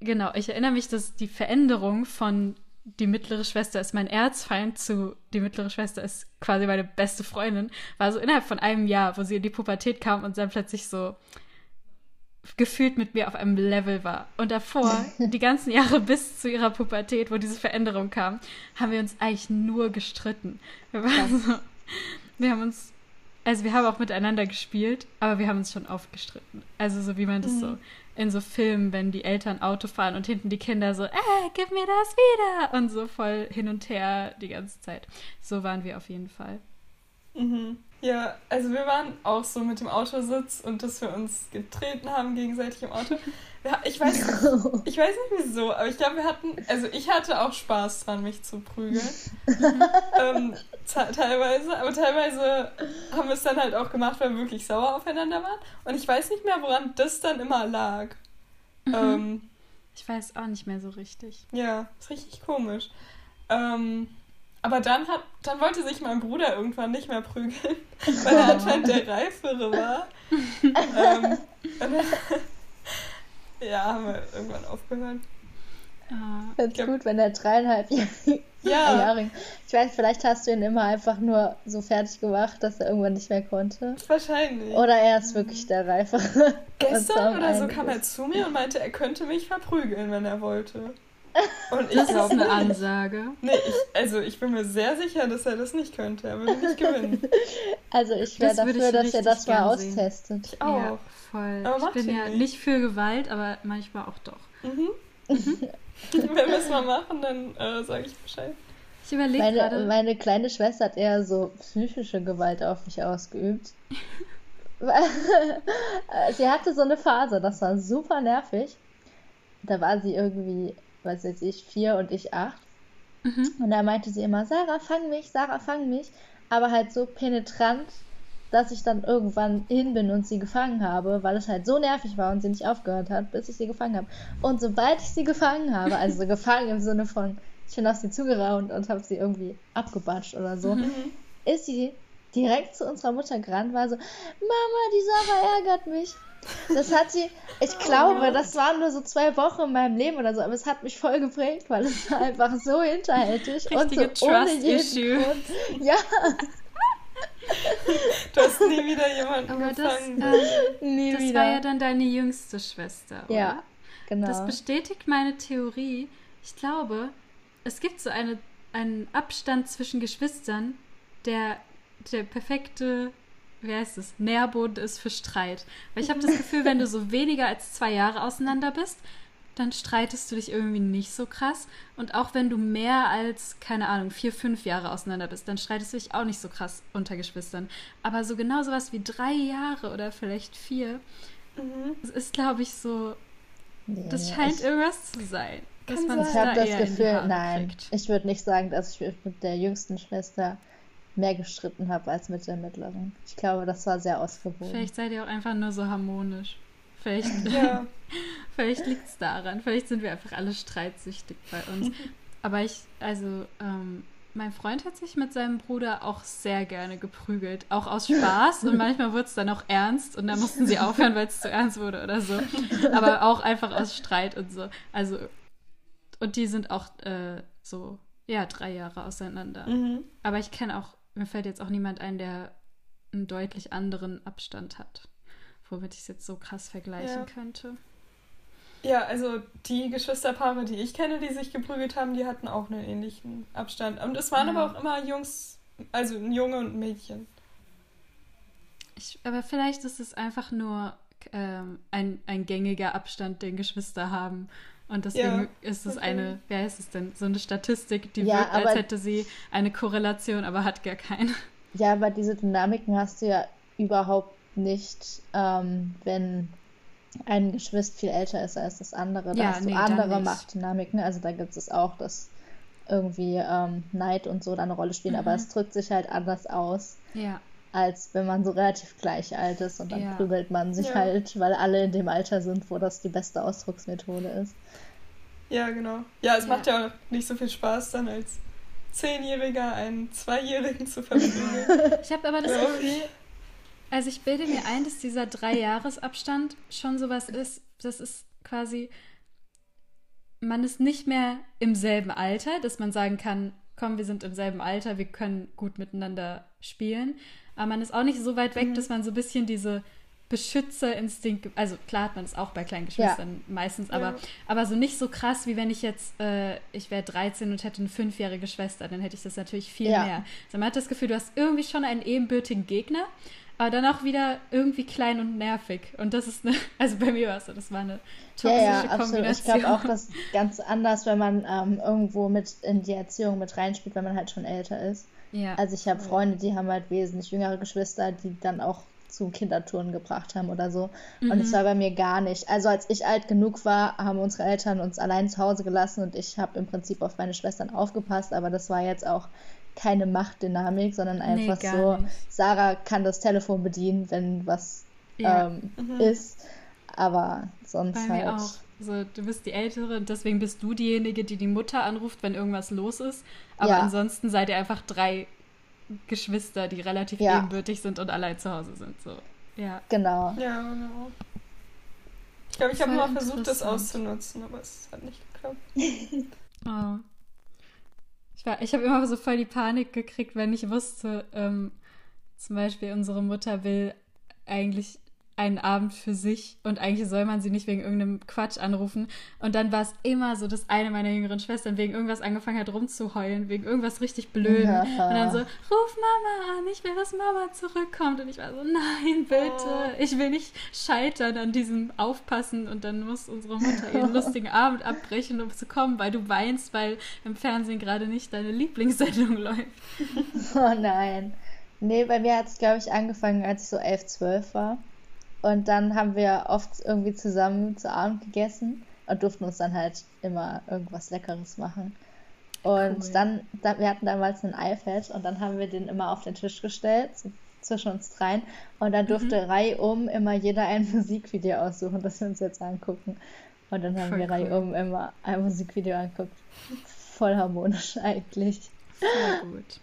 S1: genau, ich erinnere mich, dass die Veränderung von die mittlere Schwester ist mein Erzfeind zu die mittlere Schwester ist quasi meine beste Freundin, war so innerhalb von einem Jahr, wo sie in die Pubertät kam und dann plötzlich so gefühlt mit mir auf einem Level war. Und davor, [LAUGHS] die ganzen Jahre bis zu ihrer Pubertät, wo diese Veränderung kam, haben wir uns eigentlich nur gestritten. Wir, waren so, wir haben uns, also wir haben auch miteinander gespielt, aber wir haben uns schon oft gestritten. Also so wie man das mhm. so in so Filmen, wenn die Eltern Auto fahren und hinten die Kinder so, äh, gib mir das wieder und so voll hin und her die ganze Zeit. So waren wir auf jeden Fall.
S2: Mhm. Ja, also wir waren auch so mit dem Autositz und dass wir uns getreten haben gegenseitig im Auto. Ich weiß, [LAUGHS] ich weiß nicht wieso, aber ich glaube, wir hatten, also ich hatte auch Spaß dran, mich zu prügeln. [LAUGHS] ähm, teilweise, aber teilweise haben wir es dann halt auch gemacht, weil wir wirklich sauer aufeinander waren. Und ich weiß nicht mehr, woran das dann immer lag.
S1: Mhm. Ähm, ich weiß auch nicht mehr so richtig.
S2: Ja, ist richtig komisch. Ähm, aber dann hat, dann wollte sich mein Bruder irgendwann nicht mehr prügeln, [LAUGHS] weil er anscheinend der Reifere war. [LAUGHS] ähm, [LAUGHS] ja, haben wir irgendwann aufgehört.
S3: Ah, Find's gut, wenn er dreieinhalb Jahre. Ja. Jahre. Ich weiß, vielleicht hast du ihn immer einfach nur so fertig gemacht, dass er irgendwann nicht mehr konnte.
S2: Wahrscheinlich.
S3: Oder er ist wirklich der Reifere.
S2: Gestern oder so kam er zu mir und meinte, er könnte mich verprügeln, wenn er wollte.
S1: Und ich das glaub, ist eine [LAUGHS] Ansage.
S2: Nee, ich, also ich bin mir sehr sicher, dass er das nicht könnte. Er würde nicht gewinnen.
S3: Also ich wäre dafür, dass er das mal austestet.
S2: Ich auch. Ja,
S1: voll. Aber ich bin ja nicht. nicht für Gewalt, aber manchmal auch doch. Mhm.
S2: mhm. [LAUGHS] Wenn wir es mal machen, dann äh, sage ich Bescheid.
S3: Ich überlege meine, gerade. Meine kleine Schwester hat eher so psychische Gewalt auf mich ausgeübt. [LAUGHS] sie hatte so eine Phase, das war super nervig. Da war sie irgendwie was weiß ich, vier und ich acht. Mhm. Und da meinte sie immer, Sarah, fang mich, Sarah, fang mich. Aber halt so penetrant, dass ich dann irgendwann hin bin und sie gefangen habe, weil es halt so nervig war und sie nicht aufgehört hat, bis ich sie gefangen habe. Und sobald ich sie gefangen habe, also so [LAUGHS] gefangen im Sinne von, ich bin auf sie zugeraunt und habe sie irgendwie abgebatscht oder so, mhm. ist sie direkt zu unserer Mutter gerannt, war so, Mama, die Sarah ärgert mich. Das hat sie, ich oh glaube, das waren nur so zwei Wochen in meinem Leben oder so, aber es hat mich voll geprägt, weil es war einfach so hinterhältig Richtige und so ohne jeden Issue. Grund. [LAUGHS] Ja.
S2: Du hast nie wieder jemanden aber gefangen. Das,
S1: äh, nie das wieder. war ja dann deine jüngste Schwester, oder?
S3: Ja, genau.
S1: Das bestätigt meine Theorie. Ich glaube, es gibt so eine, einen Abstand zwischen Geschwistern, der der perfekte wie heißt es, Nährboden ist für Streit. Weil ich habe das Gefühl, wenn du so weniger als zwei Jahre auseinander bist, dann streitest du dich irgendwie nicht so krass. Und auch wenn du mehr als, keine Ahnung, vier, fünf Jahre auseinander bist, dann streitest du dich auch nicht so krass unter Geschwistern. Aber so genau sowas wie drei Jahre oder vielleicht vier, mhm. ist, glaube ich, so, nee, das scheint ich, irgendwas zu sein.
S3: Dass man ich habe da das Gefühl, nein, kriegt. ich würde nicht sagen, dass ich mit der jüngsten Schwester mehr gestritten habe als mit der mittleren. Ich glaube, das war sehr ausgewogen.
S1: Vielleicht seid ihr auch einfach nur so harmonisch. Vielleicht, [LAUGHS] [LAUGHS] ja. vielleicht liegt es daran. Vielleicht sind wir einfach alle streitsüchtig bei uns. [LAUGHS] Aber ich, also, ähm, mein Freund hat sich mit seinem Bruder auch sehr gerne geprügelt. Auch aus Spaß. Und manchmal wurde es dann auch ernst. Und dann mussten sie aufhören, weil es zu ernst wurde oder so. Aber auch einfach aus Streit und so. Also, und die sind auch äh, so, ja, drei Jahre auseinander. Mhm. Aber ich kenne auch mir fällt jetzt auch niemand ein, der einen deutlich anderen Abstand hat, womit ich es jetzt so krass vergleichen ja. könnte.
S2: Ja, also die Geschwisterpaare, die ich kenne, die sich geprügelt haben, die hatten auch einen ähnlichen Abstand. Und es waren ja. aber auch immer Jungs, also ein Junge und ein Mädchen.
S1: Ich, aber vielleicht ist es einfach nur ähm, ein, ein gängiger Abstand, den Geschwister haben. Und deswegen ja, ist es okay. eine, wer ist es denn? So eine Statistik, die ja, wirkt, als hätte sie eine Korrelation, aber hat gar keine.
S3: Ja, aber diese Dynamiken hast du ja überhaupt nicht, ähm, wenn ein Geschwister viel älter ist als das andere. Da ja, hast du nee, andere Machtdynamiken. Also da gibt es auch, dass irgendwie ähm, Neid und so da eine Rolle spielen, mhm. aber es drückt sich halt anders aus.
S1: Ja
S3: als wenn man so relativ gleich alt ist und dann ja. prügelt man sich ja. halt, weil alle in dem Alter sind, wo das die beste Ausdrucksmethode ist.
S2: Ja, genau. Ja, es ja. macht ja auch nicht so viel Spaß, dann als Zehnjähriger einen Zweijährigen zu verprügeln. [LAUGHS]
S1: ich habe aber das Gefühl, also ich bilde mir ein, dass dieser Drei-Jahres-Abstand schon sowas ist, das ist quasi, man ist nicht mehr im selben Alter, dass man sagen kann, komm, wir sind im selben Alter, wir können gut miteinander spielen. Aber man ist auch nicht so weit weg, mhm. dass man so ein bisschen diese Beschützerinstinkt, also klar hat man es auch bei kleinen Geschwistern ja. meistens, aber, ja. aber so nicht so krass, wie wenn ich jetzt, äh, ich wäre 13 und hätte eine fünfjährige Schwester, dann hätte ich das natürlich viel ja. mehr. Also man hat das Gefühl, du hast irgendwie schon einen ebenbürtigen Gegner, aber dann auch wieder irgendwie klein und nervig. Und das ist eine, [LAUGHS] also bei mir war es so, das war eine toxische ja, ja, Kombination.
S3: Ich glaube auch, das ist ganz anders, wenn man ähm, irgendwo mit in die Erziehung mit reinspielt, wenn man halt schon älter ist. Ja. Also ich habe Freunde, die haben halt wesentlich jüngere Geschwister, die dann auch zu Kindertouren gebracht haben oder so. Mhm. Und es war bei mir gar nicht. Also als ich alt genug war, haben unsere Eltern uns allein zu Hause gelassen und ich habe im Prinzip auf meine Schwestern aufgepasst, aber das war jetzt auch keine Machtdynamik, sondern einfach nee, so, nicht. Sarah kann das Telefon bedienen, wenn was ja. ähm, mhm. ist. Aber sonst halt.
S1: auch. So, du bist die Ältere und deswegen bist du diejenige, die die Mutter anruft, wenn irgendwas los ist. Aber ja. ansonsten seid ihr einfach drei Geschwister, die relativ ja. ebenbürtig sind und allein zu Hause sind. So. Ja.
S3: Genau.
S2: Ja, genau. Ich glaube, ich habe mal versucht, das auszunutzen, aber es hat nicht geklappt. [LAUGHS]
S1: oh. Ich, ich habe immer so voll die Panik gekriegt, wenn ich wusste, ähm, zum Beispiel unsere Mutter will eigentlich einen Abend für sich und eigentlich soll man sie nicht wegen irgendeinem Quatsch anrufen. Und dann war es immer so, dass eine meiner jüngeren Schwestern wegen irgendwas angefangen hat rumzuheulen, wegen irgendwas richtig blöd. Ja. Und dann so, ruf Mama an, ich will, dass Mama zurückkommt. Und ich war so, nein, bitte, oh. ich will nicht scheitern an diesem Aufpassen. Und dann muss unsere Mutter ihren [LAUGHS] lustigen Abend abbrechen, um zu kommen, weil du weinst, weil im Fernsehen gerade nicht deine Lieblingssendung [LAUGHS] läuft.
S3: Oh nein. Nee, bei mir hat es, glaube ich, angefangen, als ich so elf, zwölf war. Und dann haben wir oft irgendwie zusammen zu Abend gegessen und durften uns dann halt immer irgendwas Leckeres machen. Und cool. dann, da, wir hatten damals ein iPad und dann haben wir den immer auf den Tisch gestellt, zwischen uns dreien. Und dann durfte mhm. reihum immer jeder ein [LAUGHS] Musikvideo aussuchen, das wir uns jetzt angucken. Und dann haben Voll wir cool. reihum immer ein Musikvideo angeguckt. Voll harmonisch [LAUGHS] eigentlich.
S1: Sehr gut.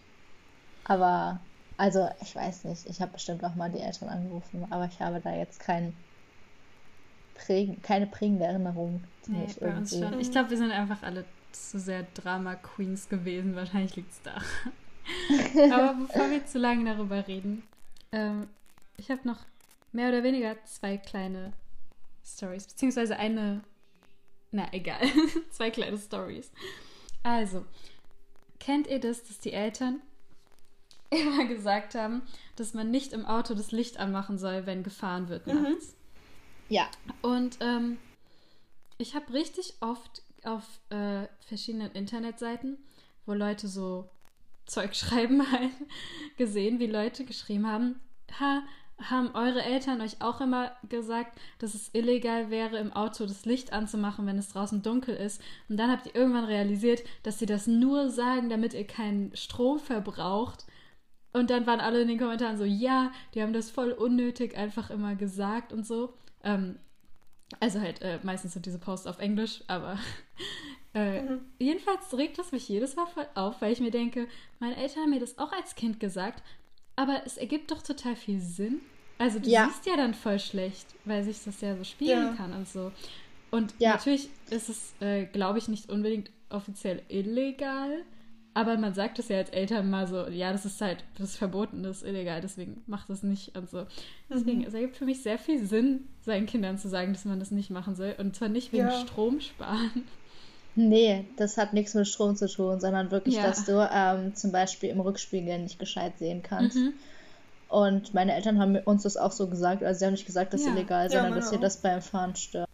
S3: Aber also, ich weiß nicht, ich habe bestimmt auch mal die Eltern angerufen, aber ich habe da jetzt kein prägen, keine prägende Erinnerung.
S1: Nee, ich, ich glaube, wir sind einfach alle zu sehr Drama-Queens gewesen. Wahrscheinlich liegt es da. [LAUGHS] aber bevor wir zu lange darüber reden, ähm, ich habe noch mehr oder weniger zwei kleine Stories, beziehungsweise eine, na egal, [LAUGHS] zwei kleine Stories. Also, kennt ihr das, dass die Eltern [LAUGHS] immer gesagt haben, dass man nicht im Auto das Licht anmachen soll, wenn gefahren wird mhm. nachts.
S3: Ja.
S1: Und ähm, ich habe richtig oft auf äh, verschiedenen Internetseiten, wo Leute so Zeug [LAUGHS] schreiben halt, gesehen, wie Leute geschrieben haben, ha, haben eure Eltern euch auch immer gesagt, dass es illegal wäre, im Auto das Licht anzumachen, wenn es draußen dunkel ist? Und dann habt ihr irgendwann realisiert, dass sie das nur sagen, damit ihr keinen Strom verbraucht. Und dann waren alle in den Kommentaren so, ja, die haben das voll unnötig einfach immer gesagt und so. Ähm, also halt, äh, meistens sind diese Posts auf Englisch, aber [LAUGHS] äh, mhm. jedenfalls regt das mich jedes Mal voll auf, weil ich mir denke, meine Eltern haben mir das auch als Kind gesagt, aber es ergibt doch total viel Sinn. Also du ja. siehst ja dann voll schlecht, weil sich das ja so spielen ja. kann und so. Und ja. natürlich ist es, äh, glaube ich, nicht unbedingt offiziell illegal, aber man sagt es ja als Eltern mal so, ja, das ist halt, das ist verboten, das ist illegal, deswegen macht das nicht und so. Deswegen, mhm. es ergibt für mich sehr viel Sinn, seinen Kindern zu sagen, dass man das nicht machen soll. Und zwar nicht wegen ja. Strom sparen.
S3: Nee, das hat nichts mit Strom zu tun, sondern wirklich, ja. dass du ähm, zum Beispiel im Rückspiegel nicht gescheit sehen kannst. Mhm. Und meine Eltern haben uns das auch so gesagt, also sie haben nicht gesagt, das ist ja. illegal, sondern dass ihr das beim Fahren stört.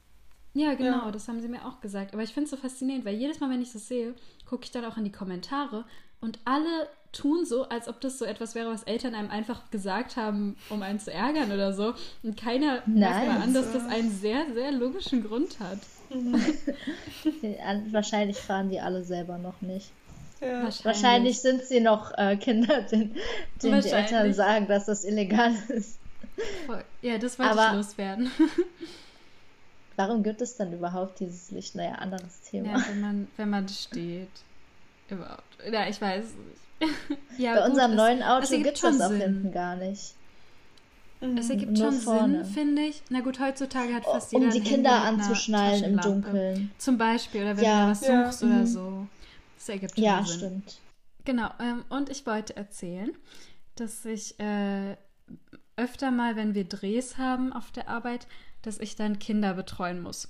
S1: Ja, genau, ja. das haben sie mir auch gesagt. Aber ich finde es so faszinierend, weil jedes Mal, wenn ich das sehe, gucke ich dann auch in die Kommentare und alle tun so, als ob das so etwas wäre, was Eltern einem einfach gesagt haben, um einen zu ärgern oder so. Und keiner merkt mal an, dass das einen sehr, sehr logischen Grund hat. [LAUGHS]
S3: Wahrscheinlich fahren die alle selber noch nicht. Ja. Wahrscheinlich. Wahrscheinlich. sind sie noch äh, Kinder, denen, denen die Eltern sagen, dass das illegal ist.
S1: Ja, das wollte Aber ich loswerden. [LAUGHS]
S3: Warum gibt es dann überhaupt dieses Licht? Naja, anderes Thema.
S1: Ja, wenn man, wenn man steht. Überhaupt. Ja, ich weiß nicht. [LAUGHS]
S3: ja, Bei gut, unserem es, neuen Auto gibt es das auch hinten gar nicht.
S1: Es ergibt schon vorne. Sinn, finde ich. Na gut, heutzutage hat fast
S3: um jeder. Um die Kinder anzuschnallen im Dunkeln.
S1: Zum Beispiel, oder wenn ja. du was suchst ja. oder mhm. so. Das ergibt schon
S3: ja,
S1: Sinn.
S3: Ja, stimmt.
S1: Genau, ähm, und ich wollte erzählen, dass ich äh, öfter mal, wenn wir Drehs haben auf der Arbeit, dass ich dann Kinder betreuen muss.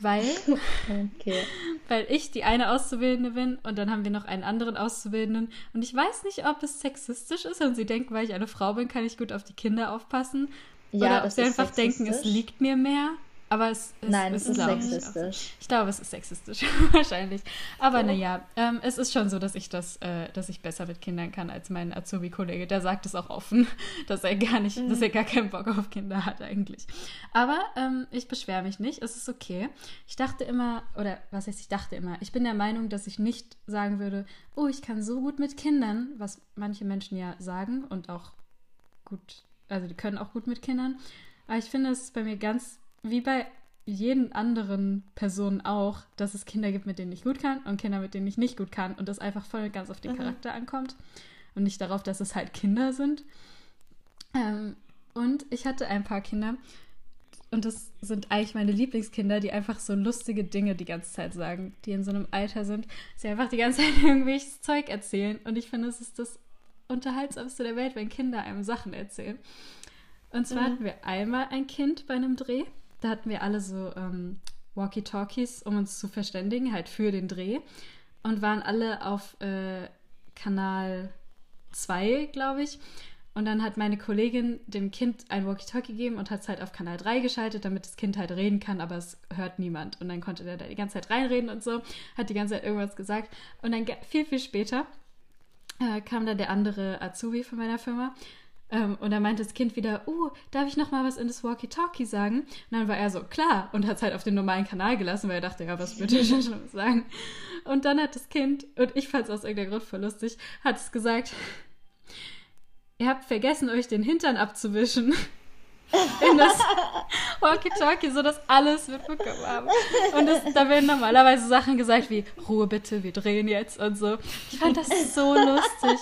S1: Weil, [LAUGHS] okay. [LAUGHS] weil ich die eine Auszubildende bin und dann haben wir noch einen anderen Auszubildenden. Und ich weiß nicht, ob es sexistisch ist und sie denken, weil ich eine Frau bin, kann ich gut auf die Kinder aufpassen. Ja, Oder ob sie einfach denken, es liegt mir mehr. Aber es, es
S3: Nein,
S1: es
S3: ist sexistisch.
S1: Ich, glaube, es ist sexistisch, [LAUGHS] wahrscheinlich. Aber oh. naja, ähm, es ist schon so, dass ich das, äh, dass ich besser mit Kindern kann als mein Azubi-Kollege. Der sagt es auch offen, [LAUGHS] dass er gar nicht, mhm. dass er gar keinen Bock auf Kinder hat eigentlich. Aber ähm, ich beschwere mich nicht, es ist okay. Ich dachte immer, oder was heißt, ich dachte immer, ich bin der Meinung, dass ich nicht sagen würde, oh, ich kann so gut mit Kindern, was manche Menschen ja sagen und auch gut, also die können auch gut mit Kindern. Aber ich finde, es ist bei mir ganz wie bei jeden anderen Personen auch, dass es Kinder gibt, mit denen ich gut kann und Kinder, mit denen ich nicht gut kann und das einfach voll und ganz auf den mhm. Charakter ankommt und nicht darauf, dass es halt Kinder sind. Ähm, und ich hatte ein paar Kinder und das sind eigentlich meine Lieblingskinder, die einfach so lustige Dinge die ganze Zeit sagen, die in so einem Alter sind, sie einfach die ganze Zeit [LAUGHS] irgendwelches Zeug erzählen und ich finde, es ist das unterhaltsamste der Welt, wenn Kinder einem Sachen erzählen. Und zwar mhm. hatten wir einmal ein Kind bei einem Dreh da hatten wir alle so ähm, Walkie-Talkies, um uns zu verständigen, halt für den Dreh. Und waren alle auf äh, Kanal 2, glaube ich. Und dann hat meine Kollegin dem Kind ein Walkie-Talkie gegeben und hat es halt auf Kanal 3 geschaltet, damit das Kind halt reden kann, aber es hört niemand. Und dann konnte der da die ganze Zeit reinreden und so, hat die ganze Zeit irgendwas gesagt. Und dann viel, viel später äh, kam dann der andere Azubi von meiner Firma ähm, und dann meinte das Kind wieder, oh, darf ich noch mal was in das Walkie-Talkie sagen? Und dann war er so, klar, und hat es halt auf den normalen Kanal gelassen, weil er dachte, ja, was würde ich [LAUGHS] schon sagen? Und dann hat das Kind, und ich fand es aus irgendeinem Grund voll lustig, hat es gesagt, ihr habt vergessen, euch den Hintern abzuwischen. [LAUGHS] in das Walkie-Talkie, so dass alles mitbekommen haben. Und das, da werden normalerweise Sachen gesagt wie, Ruhe bitte, wir drehen jetzt und so. Ich fand das so lustig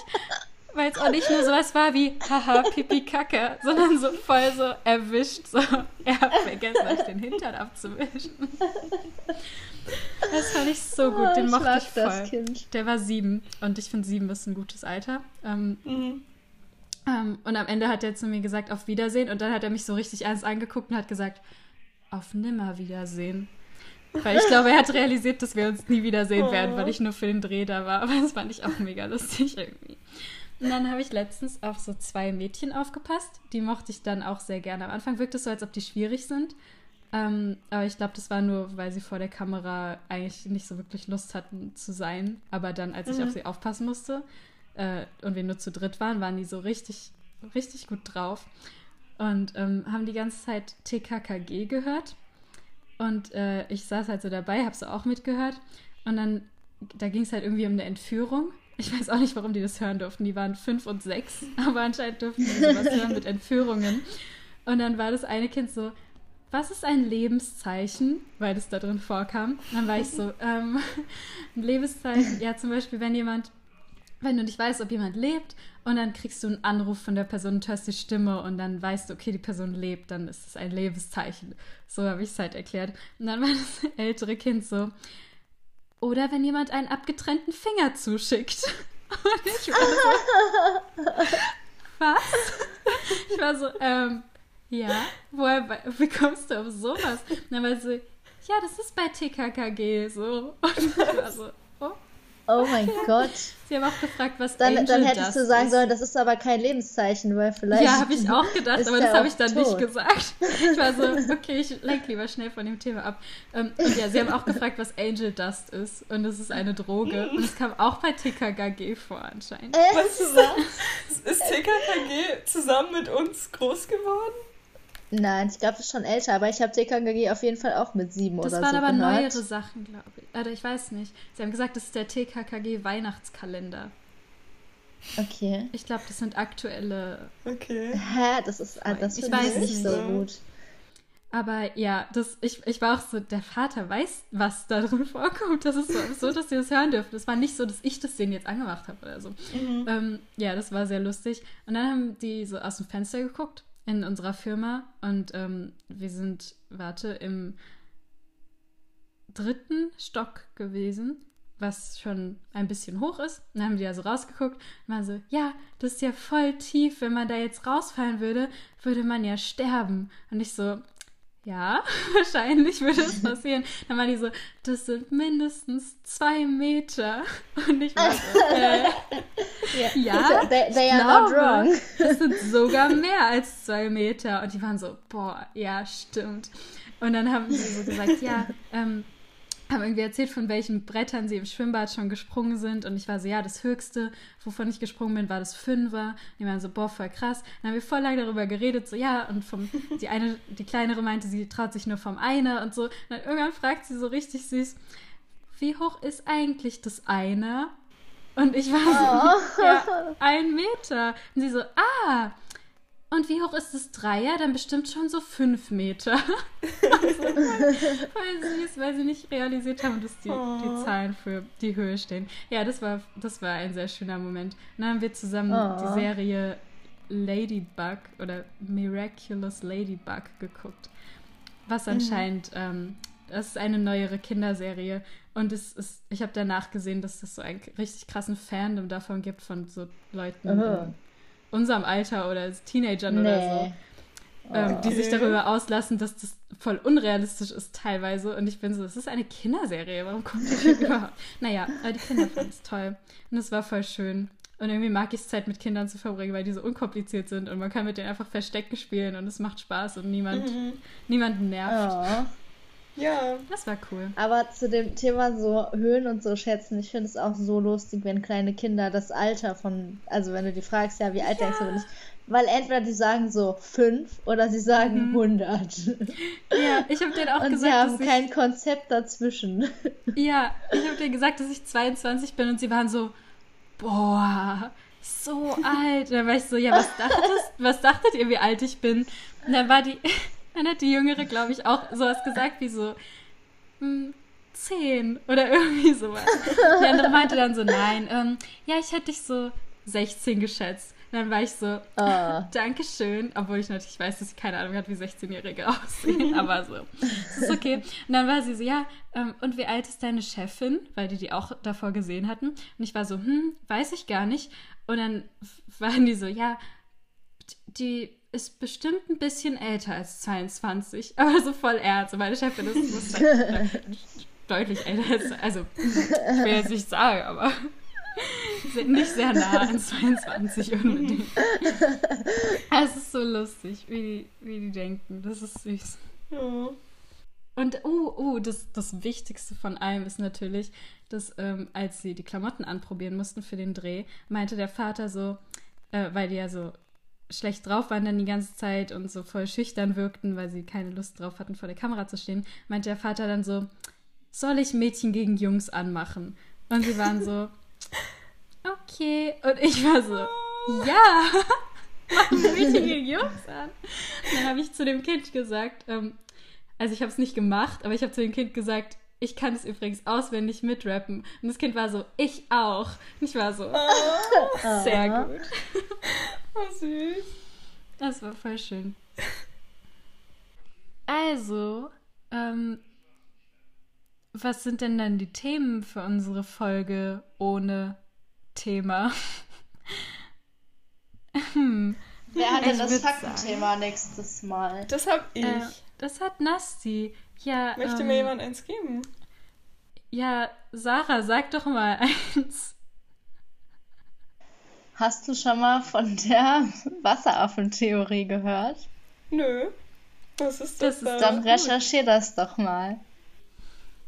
S1: weil es auch nicht nur sowas war wie haha, pipi, kacke, sondern so voll so erwischt, so, er hat vergessen, euch den Hintern abzuwischen. Das fand ich so gut, den oh, mochte ich voll. Der war sieben und ich finde sieben ist ein gutes Alter. Ähm, mhm. ähm, und am Ende hat er zu mir gesagt, auf Wiedersehen und dann hat er mich so richtig ernst angeguckt und hat gesagt, auf Nimmerwiedersehen. Weil ich glaube, er hat realisiert, dass wir uns nie wiedersehen oh. werden, weil ich nur für den Dreh da war. Aber das fand ich auch mega lustig irgendwie. Und dann habe ich letztens auf so zwei Mädchen aufgepasst. Die mochte ich dann auch sehr gerne. Am Anfang wirkt es so, als ob die schwierig sind. Ähm, aber ich glaube, das war nur, weil sie vor der Kamera eigentlich nicht so wirklich Lust hatten zu sein. Aber dann, als ich
S2: Mhm.
S1: auf sie aufpassen musste äh, und wir nur zu dritt waren, waren die so richtig, richtig gut drauf. Und ähm, haben die ganze Zeit TKKG gehört. Und äh, ich saß halt so dabei, habe so auch mitgehört. Und dann, da ging es halt irgendwie um eine Entführung. Ich weiß auch nicht, warum die das hören durften. Die waren fünf und sechs, [LAUGHS] aber anscheinend durften die sowas hören mit Entführungen. Und dann war das eine Kind so, was ist ein Lebenszeichen? Weil das da drin vorkam. Dann war ich so, [LAUGHS] ähm, ein Lebenszeichen, ja zum Beispiel, wenn jemand, wenn du nicht weißt, ob jemand lebt und dann kriegst du einen Anruf von der Person und hörst die Stimme und dann weißt du, okay, die Person lebt, dann ist es ein Lebenszeichen. So habe ich es halt erklärt. Und dann war das ältere Kind so, oder wenn jemand einen abgetrennten Finger zuschickt. [LAUGHS] Und ich war so, was? Ich war so, ähm, ja, woher, wie kommst du auf sowas? Und dann war sie so, ja, das ist bei TKKG so. Und ich war so, oh.
S3: Oh mein Gott.
S1: Sie haben auch gefragt, was
S3: Dann,
S1: Angel
S3: dann hättest
S1: Dust
S3: du sagen
S1: ist.
S3: sollen, das ist aber kein Lebenszeichen, weil vielleicht.
S1: Ja, habe ich auch gedacht, aber das habe ich dann
S3: tot.
S1: nicht gesagt. Ich war so, [LAUGHS] okay, ich lenke lieber schnell von dem Thema ab. Ähm, und ja, sie haben auch gefragt, was Angel Dust ist. Und das ist eine Droge. Und es kam auch bei TKKG vor anscheinend.
S3: Äh,
S2: Weißt du was? Ist TKKG zusammen mit uns groß geworden?
S3: Nein, ich glaube, das ist schon älter, aber ich habe TKKG auf jeden Fall auch mit sieben
S1: Das
S3: oder
S1: waren
S3: so
S1: aber
S3: gehört.
S1: neuere Sachen, glaube ich. Oder ich weiß nicht. Sie haben gesagt, das ist der TKKG Weihnachtskalender.
S3: Okay.
S1: Ich glaube, das sind aktuelle.
S2: Okay.
S3: Hä, das ist, ah, das
S1: Ich
S3: finde ich
S1: weiß es
S3: nicht so gut.
S1: Aber ja, das, ich, ich war auch so, der Vater weiß, was da drin vorkommt. Das ist so absurd, dass sie das hören dürfen. Das war nicht so, dass ich das denen jetzt angemacht habe oder so. Ähm, ja, das war sehr lustig. Und dann haben die so aus dem Fenster geguckt in unserer Firma und ähm, wir sind, warte, im dritten Stock gewesen, was schon ein bisschen hoch ist. Dann haben die also rausgeguckt und waren so, ja, das ist ja voll tief. Wenn man da jetzt rausfallen würde, würde man ja sterben. Und ich so, ja, [LAUGHS] wahrscheinlich würde es passieren. Dann waren die so, das sind mindestens zwei Meter. Und ich war so, äh, [LAUGHS] ja,
S3: They, they are not
S1: glaube,
S3: wrong.
S1: Das sind [LAUGHS] sogar mehr als zwei Meter. Und die waren so, boah, ja, stimmt. Und dann haben sie so gesagt, ja, ähm, haben irgendwie erzählt, von welchen Brettern sie im Schwimmbad schon gesprungen sind. Und ich war so, ja, das höchste, wovon ich gesprungen bin, war das Fünfer. Und die waren so, boah, voll krass. Dann haben wir voll lange darüber geredet, so, ja, und vom, die eine, die kleinere meinte, sie traut sich nur vom Einer und so. Und dann irgendwann fragt sie so richtig süß, wie hoch ist eigentlich das Einer? Und ich war so, [LAUGHS] ja, ein Meter. Und sie so, ah, und wie hoch ist das Dreier? Dann bestimmt schon so fünf Meter. also, voll süß, weil sie nicht realisiert haben, dass die,
S2: Oh.
S1: die Zahlen für die Höhe stehen. Ja, das war, das war ein sehr schöner Moment. Dann haben wir zusammen
S3: Oh.
S1: die Serie Ladybug oder Miraculous Ladybug geguckt. Was anscheinend, ähm, das ist eine neuere Kinderserie. Und es ist, ich habe danach gesehen, dass es so einen richtig krassen Fandom davon gibt von so Leuten in unserem Alter oder Teenagern oder so
S3: Nee.
S1: ähm, die sich
S2: Okay.
S1: darüber auslassen, dass das voll unrealistisch ist teilweise. Und ich bin so, das ist eine Kinderserie, warum kommt die denn überhaupt? [LAUGHS] Naja, aber die Kinder fanden es toll. Und es war voll schön. Und irgendwie mag ich es Zeit mit Kindern zu verbringen, weil die so unkompliziert sind und man kann mit denen einfach Verstecken spielen und es macht Spaß und niemand,
S2: Mhm.
S1: niemanden nervt.
S3: Oh.
S2: Ja.
S1: Das war cool.
S3: Aber zu dem Thema so Höhen und so schätzen, ich finde es auch so lustig, wenn kleine Kinder das Alter von, also wenn du die fragst, ja, wie alt denkst du denn nicht? Weil entweder die sagen so fünf oder sie sagen
S1: Mhm.
S3: 100.
S1: Ja, ich habe denen auch
S3: Und sie
S1: gesagt,
S3: haben
S1: dass ich,
S3: kein Konzept dazwischen.
S1: ja, ich habe denen gesagt, dass ich 22 bin und sie waren so, boah, so [LAUGHS] alt. Und dann war ich so, ja, was dachtest, was dachtet ihr, wie alt ich bin? Und dann war die, dann hat die Jüngere, glaube ich, auch sowas gesagt wie so, hm, zehn oder irgendwie sowas. Die andere meinte dann so, nein, ähm, ja, ich hätte dich so 16 geschätzt. Und dann war ich so,
S3: Oh.
S1: Dankeschön, obwohl ich natürlich weiß, dass sie keine Ahnung hat, wie 16-Jährige [LAUGHS] aussehen, aber so, das ist okay. Und dann war sie so, ja, ähm, und wie alt ist deine Chefin? Weil die die auch davor gesehen hatten. Und ich war so, hm, weiß ich gar nicht. Und dann waren die so, ja, die ist bestimmt ein bisschen älter als 22, [LAUGHS] aber so voll ernst. Und meine Chefin ist, halt, [LAUGHS] äh, deutlich älter als, also, ich will jetzt nicht sagen, aber [LAUGHS] sind nicht sehr nah an 22 unbedingt. Es ist so lustig, wie die, wie die denken. Das ist süß.
S2: ja.
S1: Und, uh, uh, das, das Wichtigste von allem ist natürlich, dass ähm, als sie die Klamotten anprobieren mussten für den Dreh, meinte der Vater so, äh, weil die ja so schlecht drauf waren dann die ganze Zeit und so voll schüchtern wirkten, weil sie keine Lust drauf hatten, vor der Kamera zu stehen, meinte der Vater dann so, soll ich Mädchen gegen Jungs anmachen? Und sie waren so, [LAUGHS] okay. Und ich war so, ja, [LAUGHS] machen Mädchen gegen Jungs an. Und dann habe ich zu dem Kind gesagt, ähm, also ich habe es nicht gemacht, aber ich habe zu dem Kind gesagt, ich kann es übrigens auswendig mitrappen. Und das Kind war so, ich auch. Und ich war so, oh, [LAUGHS] sehr gut.
S2: Oh, süß.
S1: Das war voll schön. Also, ähm, was sind denn dann die Themen für unsere Folge ohne Thema?
S3: hm. [LAUGHS] Wer hat denn das Faktenthema nächstes Mal?
S2: Das hab ich. Äh,
S1: das hat Nasti. Ja,
S2: Möchte ähm, mir jemand eins geben?
S1: Ja, Sarah, sag doch mal eins.
S3: Hast du schon mal von der [LAUGHS] Wasseraffentheorie gehört?
S2: Nö. Was ist das? das
S3: ist dann recherchier das doch mal.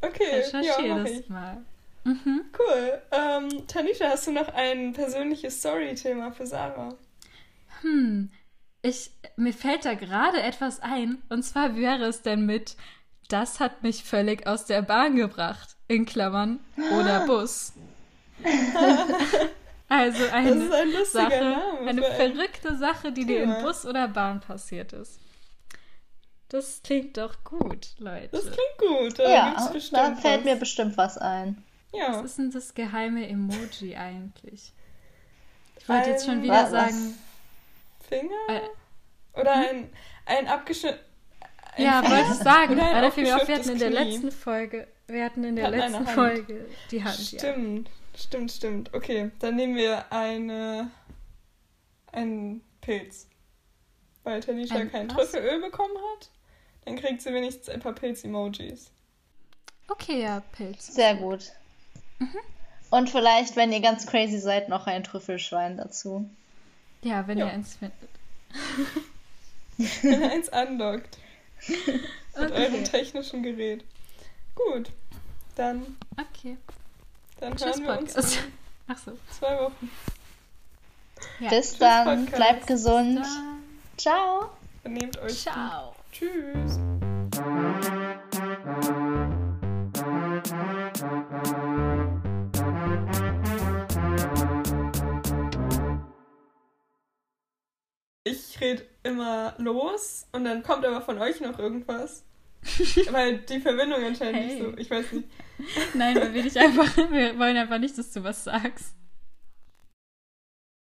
S2: Okay, recherchier ja, das ich. mal. Mhm. Cool. Ähm, Tanisha, hast du noch ein persönliches Story-Thema für Sarah?
S1: Hm, ich, mir fällt da gerade etwas ein. Und zwar wäre es denn mit, das hat mich völlig aus der Bahn gebracht. In Klammern. Oder [LAUGHS] Bus. [LAUGHS] also eine ein Sache, Name eine verrückte Sache, die dir in Bus oder Bahn passiert ist. Das klingt doch gut, Leute.
S2: Das klingt gut. Da,
S3: ja, da fällt was. mir bestimmt was ein.
S1: Ja. Was ist denn das geheime Emoji eigentlich? Ich wollte jetzt schon wieder was? sagen.
S2: Finger? Äh, Oder ein, ein abgeschnitten.
S1: Ja, wollte ich sagen. Oder ein wir hatten in der letzten Folge, wir hatten in der hatten letzten Folge die Hand.
S2: Stimmt, ja. Stimmt, stimmt. Okay, dann nehmen wir eine, einen Pilz. Weil Tanisha ein kein was? Trüffelöl bekommen hat, dann kriegt sie wenigstens ein paar Pilz-Emojis.
S1: Okay, ja, Pilz.
S3: Sehr gut. Mhm. Und vielleicht, wenn ihr ganz crazy seid, noch ein Trüffelschwein dazu.
S1: Ja, wenn jo. ihr eins findet. [LAUGHS]
S2: wenn ihr eins anlockt. Mit okay. eurem technischen Gerät. Gut, dann.
S1: Okay.
S2: Dann Tschüss, hören wir Podcast. uns in
S1: Ach so.
S2: zwei Wochen.
S3: Ja. Bis Tschüss, dann, Podcast. bleibt gesund. Dann. Ciao.
S2: Nehmt euch.
S1: Ciao.
S2: Gut. Tschüss. ich rede immer los und dann kommt aber von euch noch irgendwas. [LAUGHS] Weil die Verbindung anscheinend hey. nicht so, ich weiß nicht.
S1: Nein, weil wir dich einfach, wir wollen einfach nicht, dass du was sagst.